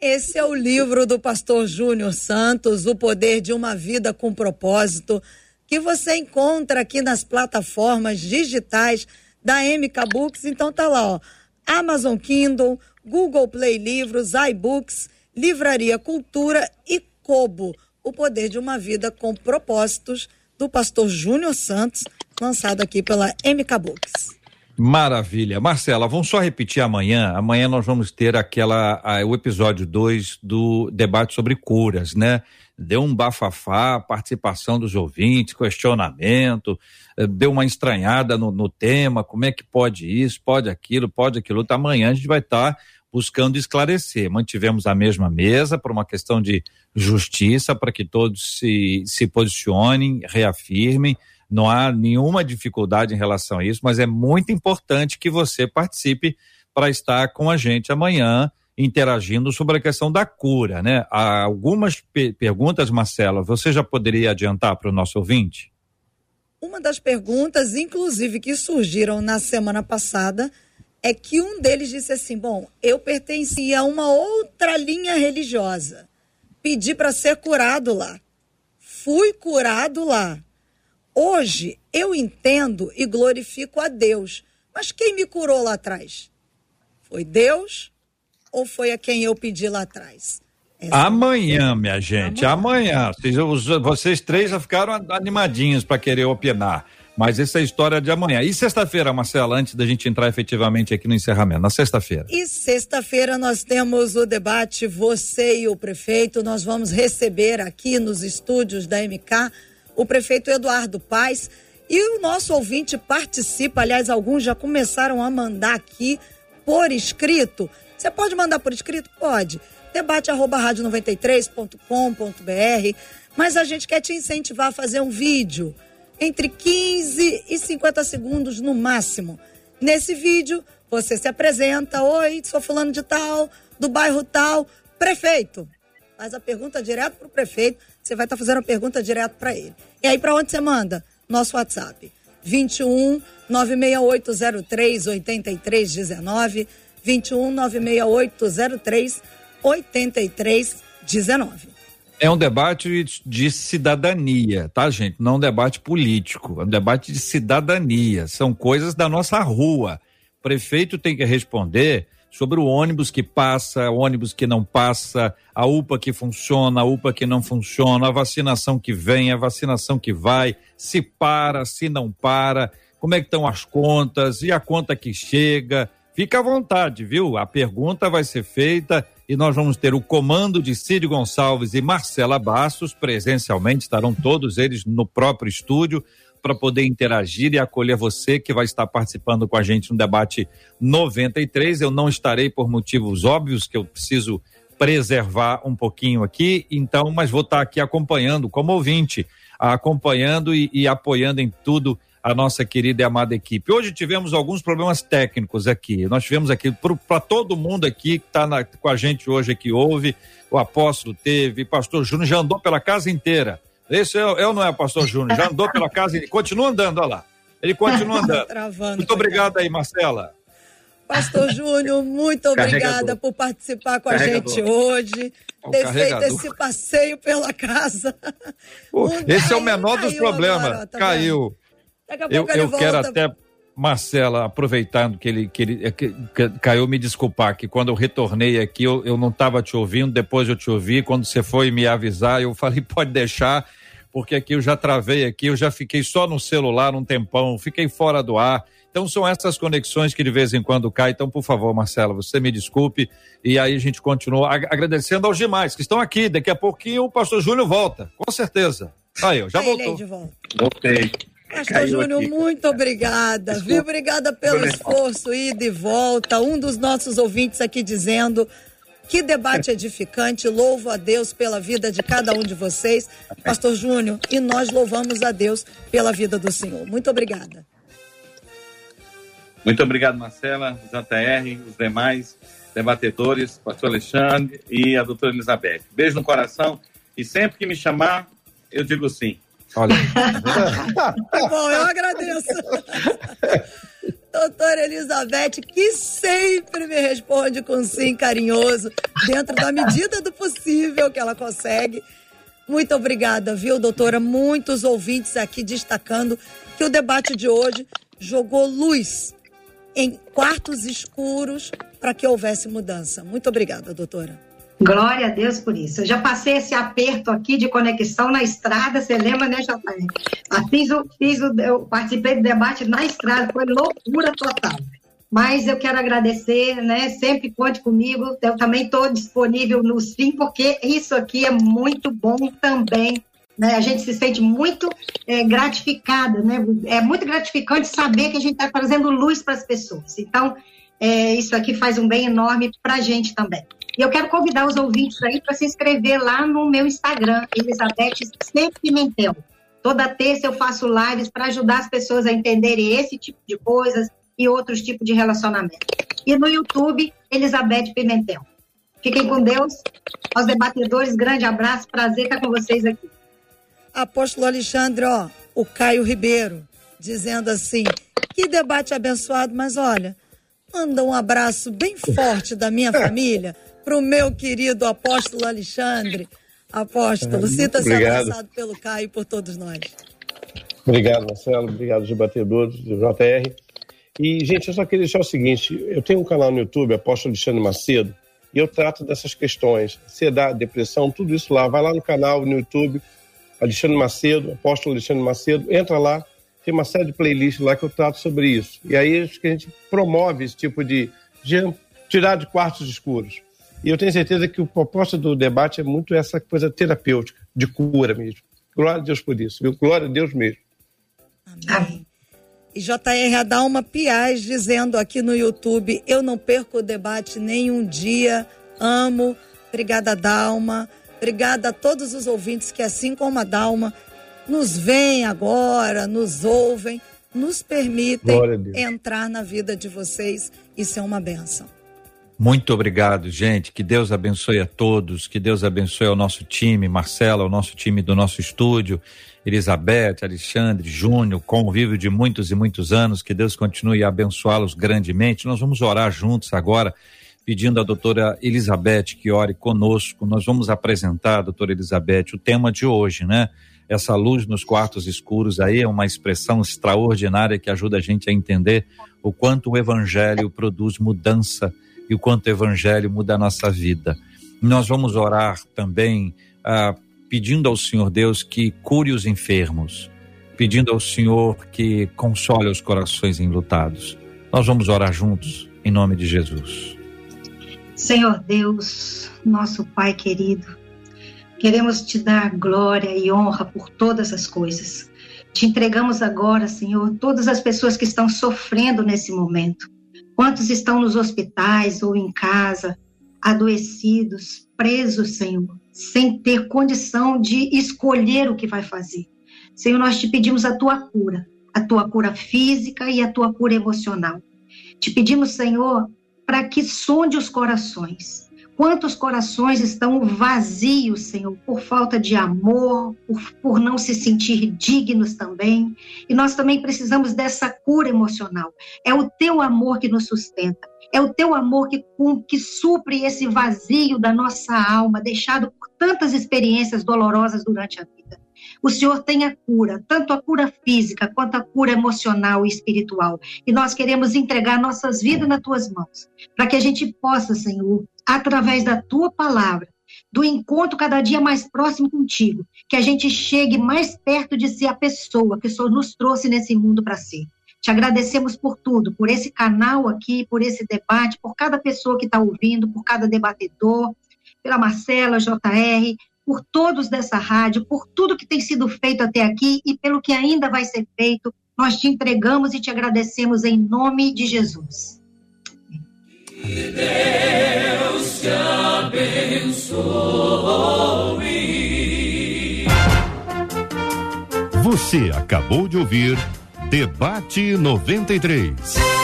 Esse é o livro do pastor Júnior Santos, O Poder de uma Vida com Propósito, que você encontra aqui nas plataformas digitais da MK Books. Então tá lá, ó. Amazon Kindle, Google Play Livros, iBooks, Livraria Cultura e Kobo, O Poder de uma Vida com Propósitos, do pastor Júnior Santos, lançado aqui pela MK Books. Maravilha. Marcela, vamos só repetir amanhã. Amanhã nós vamos ter aquela, a, o episódio 2 do debate sobre curas, né? Deu um bafafá, participação dos ouvintes, questionamento, eh, deu uma estranhada no, no tema, como é que pode isso, pode aquilo, pode aquilo. Amanhã a gente vai estar tá buscando esclarecer. Mantivemos a mesma mesa por uma questão de justiça, para que todos se, se posicionem, reafirmem. Não há nenhuma dificuldade em relação a isso, mas é muito importante que você participe para estar com a gente amanhã interagindo sobre a questão da cura, né? Há algumas pe perguntas, Marcela, você já poderia adiantar para o nosso ouvinte? Uma das perguntas, inclusive, que surgiram na semana passada, é que um deles disse assim: Bom, eu pertencia a uma outra linha religiosa, pedi para ser curado lá, fui curado lá. Hoje eu entendo e glorifico a Deus, mas quem me curou lá atrás? Foi Deus ou foi a quem eu pedi lá atrás? Essa amanhã, minha gente, amanhã. amanhã. Vocês, vocês três já ficaram animadinhos para querer opinar. Mas essa é a história de amanhã. E sexta-feira, Marcela, antes da gente entrar efetivamente aqui no encerramento, na sexta-feira. E sexta-feira nós temos o debate Você e o Prefeito. Nós vamos receber aqui nos estúdios da MK o prefeito Eduardo Paes. E o nosso ouvinte participa, aliás, alguns já começaram a mandar aqui por escrito. Você pode mandar por escrito? Pode. Debate arroba rádio93.com.br. Mas a gente quer te incentivar a fazer um vídeo entre 15 e 50 segundos no máximo. Nesse vídeo, você se apresenta: Oi, sou fulano de tal, do bairro tal, prefeito. Faz a pergunta direto para o prefeito, você vai estar tá fazendo a pergunta direto para ele. E aí, para onde você manda? Nosso WhatsApp: 21 96803 8319. 21 96803 8319. É um debate de cidadania, tá, gente? Não um debate político, é um debate de cidadania. São coisas da nossa rua. O prefeito tem que responder sobre o ônibus que passa, o ônibus que não passa, a UPA que funciona, a UPA que não funciona, a vacinação que vem, a vacinação que vai, se para, se não para, como é que estão as contas e a conta que chega. Fica à vontade, viu? A pergunta vai ser feita e nós vamos ter o comando de Cid Gonçalves e Marcela Bastos presencialmente, estarão todos eles no próprio estúdio para poder interagir e acolher você que vai estar participando com a gente no debate 93. Eu não estarei por motivos óbvios que eu preciso preservar um pouquinho aqui, então, mas vou estar aqui acompanhando como ouvinte, acompanhando e, e apoiando em tudo a nossa querida e amada equipe. Hoje tivemos alguns problemas técnicos aqui. Nós tivemos aqui, para todo mundo aqui que está com a gente hoje aqui, ouve, o apóstolo teve, pastor Júnior já andou pela casa inteira. Esse é, é ou não é, pastor Júnior? Já andou pela casa e continua andando, olha lá. Ele continua andando. Travando, muito obrigado aí, Marcela. Pastor Júnior, muito obrigada por participar com Carregador. a gente hoje, ter feito esse passeio pela casa. Pô, esse é o menor dos problemas. Agora, tá caiu. Vendo? Daqui a pouco eu, eu quero até, Marcela, aproveitando que ele, que ele que, que, caiu, me desculpar, que quando eu retornei aqui, eu, eu não estava te ouvindo, depois eu te ouvi, quando você foi me avisar, eu falei, pode deixar, porque aqui eu já travei aqui, eu já fiquei só no celular um tempão, fiquei fora do ar. Então são essas conexões que de vez em quando caem. Então, por favor, Marcela, você me desculpe. E aí a gente continua agradecendo aos demais que estão aqui. Daqui a pouquinho o pastor Júnior volta, com certeza. Aí, eu já voltou. Voltei. Pastor Júnior, muito obrigada, Desculpa. viu? Obrigada pelo esforço, ida e volta. Um dos nossos ouvintes aqui dizendo que debate edificante. Louvo a Deus pela vida de cada um de vocês, Pastor Júnior, e nós louvamos a Deus pela vida do Senhor. Muito obrigada. Muito obrigado, Marcela, JR, os demais debatedores, Pastor Alexandre e a doutora Elizabeth. Beijo no coração e sempre que me chamar, eu digo sim. Olha. tá bom, eu agradeço. Doutora Elizabeth, que sempre me responde com sim carinhoso, dentro da medida do possível que ela consegue. Muito obrigada, viu, doutora? Muitos ouvintes aqui destacando que o debate de hoje jogou luz em quartos escuros para que houvesse mudança. Muito obrigada, doutora. Glória a Deus por isso. Eu já passei esse aperto aqui de conexão na estrada, você lembra, né, Jataí? Ah, fiz o, fiz o, eu participei do debate na estrada, foi loucura total. Mas eu quero agradecer, né? Sempre conte comigo. Eu também estou disponível no Sim, porque isso aqui é muito bom também. Né? A gente se sente muito é, gratificada, né? É muito gratificante saber que a gente está trazendo luz para as pessoas. Então, é, isso aqui faz um bem enorme para a gente também. E eu quero convidar os ouvintes aí para se inscrever lá no meu Instagram, Elizabeth C. Pimentel. Toda terça eu faço lives para ajudar as pessoas a entenderem esse tipo de coisas e outros tipos de relacionamento. E no YouTube, Elizabeth Pimentel. Fiquem com Deus. Aos debatedores, grande abraço. Prazer estar com vocês aqui. Apóstolo Alexandre, ó, o Caio Ribeiro, dizendo assim: que debate abençoado, mas olha, manda um abraço bem forte da minha família para o meu querido apóstolo Alexandre. Apóstolo, sinta-se abraçado pelo Caio e por todos nós. Obrigado, Marcelo. Obrigado, debatedores do JR. E, gente, eu só queria deixar o seguinte: eu tenho um canal no YouTube, Apóstolo Alexandre Macedo, E eu trato dessas questões, ansiedade, depressão, tudo isso lá. Vai lá no canal, no YouTube, Alexandre Macedo, apóstolo Alexandre Macedo, entra lá, tem uma série de playlists lá que eu trato sobre isso. E aí acho que a gente promove esse tipo de, de tirar de quartos escuros. E eu tenho certeza que o propósito do debate é muito essa coisa terapêutica, de cura mesmo. Glória a Deus por isso, viu? Glória a Deus mesmo. Amém. E JR Adalma Piaz dizendo aqui no YouTube: Eu não perco o debate nem um dia. Amo. Obrigada, Dalma. Obrigada a todos os ouvintes que, assim como a Dalma, nos veem agora, nos ouvem, nos permitem entrar na vida de vocês. Isso é uma benção. Muito obrigado, gente. Que Deus abençoe a todos. Que Deus abençoe ao nosso time, Marcela, ao nosso time do nosso estúdio. Elizabeth, Alexandre, Júnior, convívio de muitos e muitos anos, que Deus continue a abençoá-los grandemente. Nós vamos orar juntos agora, pedindo à doutora Elizabeth que ore conosco. Nós vamos apresentar, doutora Elizabeth, o tema de hoje, né? Essa luz nos quartos escuros aí é uma expressão extraordinária que ajuda a gente a entender o quanto o evangelho produz mudança e o quanto o evangelho muda a nossa vida. Nós vamos orar também ah, pedindo ao Senhor Deus que cure os enfermos, pedindo ao Senhor que console os corações enlutados. Nós vamos orar juntos, em nome de Jesus. Senhor Deus, nosso Pai querido, queremos te dar glória e honra por todas as coisas. Te entregamos agora, Senhor, todas as pessoas que estão sofrendo nesse momento. Quantos estão nos hospitais ou em casa, adoecidos, presos, Senhor, sem ter condição de escolher o que vai fazer. Senhor, nós te pedimos a tua cura, a tua cura física e a tua cura emocional. Te pedimos, Senhor, para que sonde os corações. Quantos corações estão vazios, Senhor, por falta de amor, por, por não se sentir dignos também. E nós também precisamos dessa cura emocional. É o teu amor que nos sustenta. É o teu amor que, que supre esse vazio da nossa alma, deixado por tantas experiências dolorosas durante a vida. O Senhor tem a cura, tanto a cura física quanto a cura emocional e espiritual. E nós queremos entregar nossas vidas nas tuas mãos, para que a gente possa, Senhor, através da tua palavra, do encontro cada dia mais próximo contigo, que a gente chegue mais perto de ser a pessoa que o Senhor nos trouxe nesse mundo para ser. Te agradecemos por tudo, por esse canal aqui, por esse debate, por cada pessoa que está ouvindo, por cada debatedor, pela Marcela, JR, por todos dessa rádio, por tudo que tem sido feito até aqui e pelo que ainda vai ser feito. Nós te entregamos e te agradecemos em nome de Jesus. Que Deus te abençoe. Você acabou de ouvir Debate 93.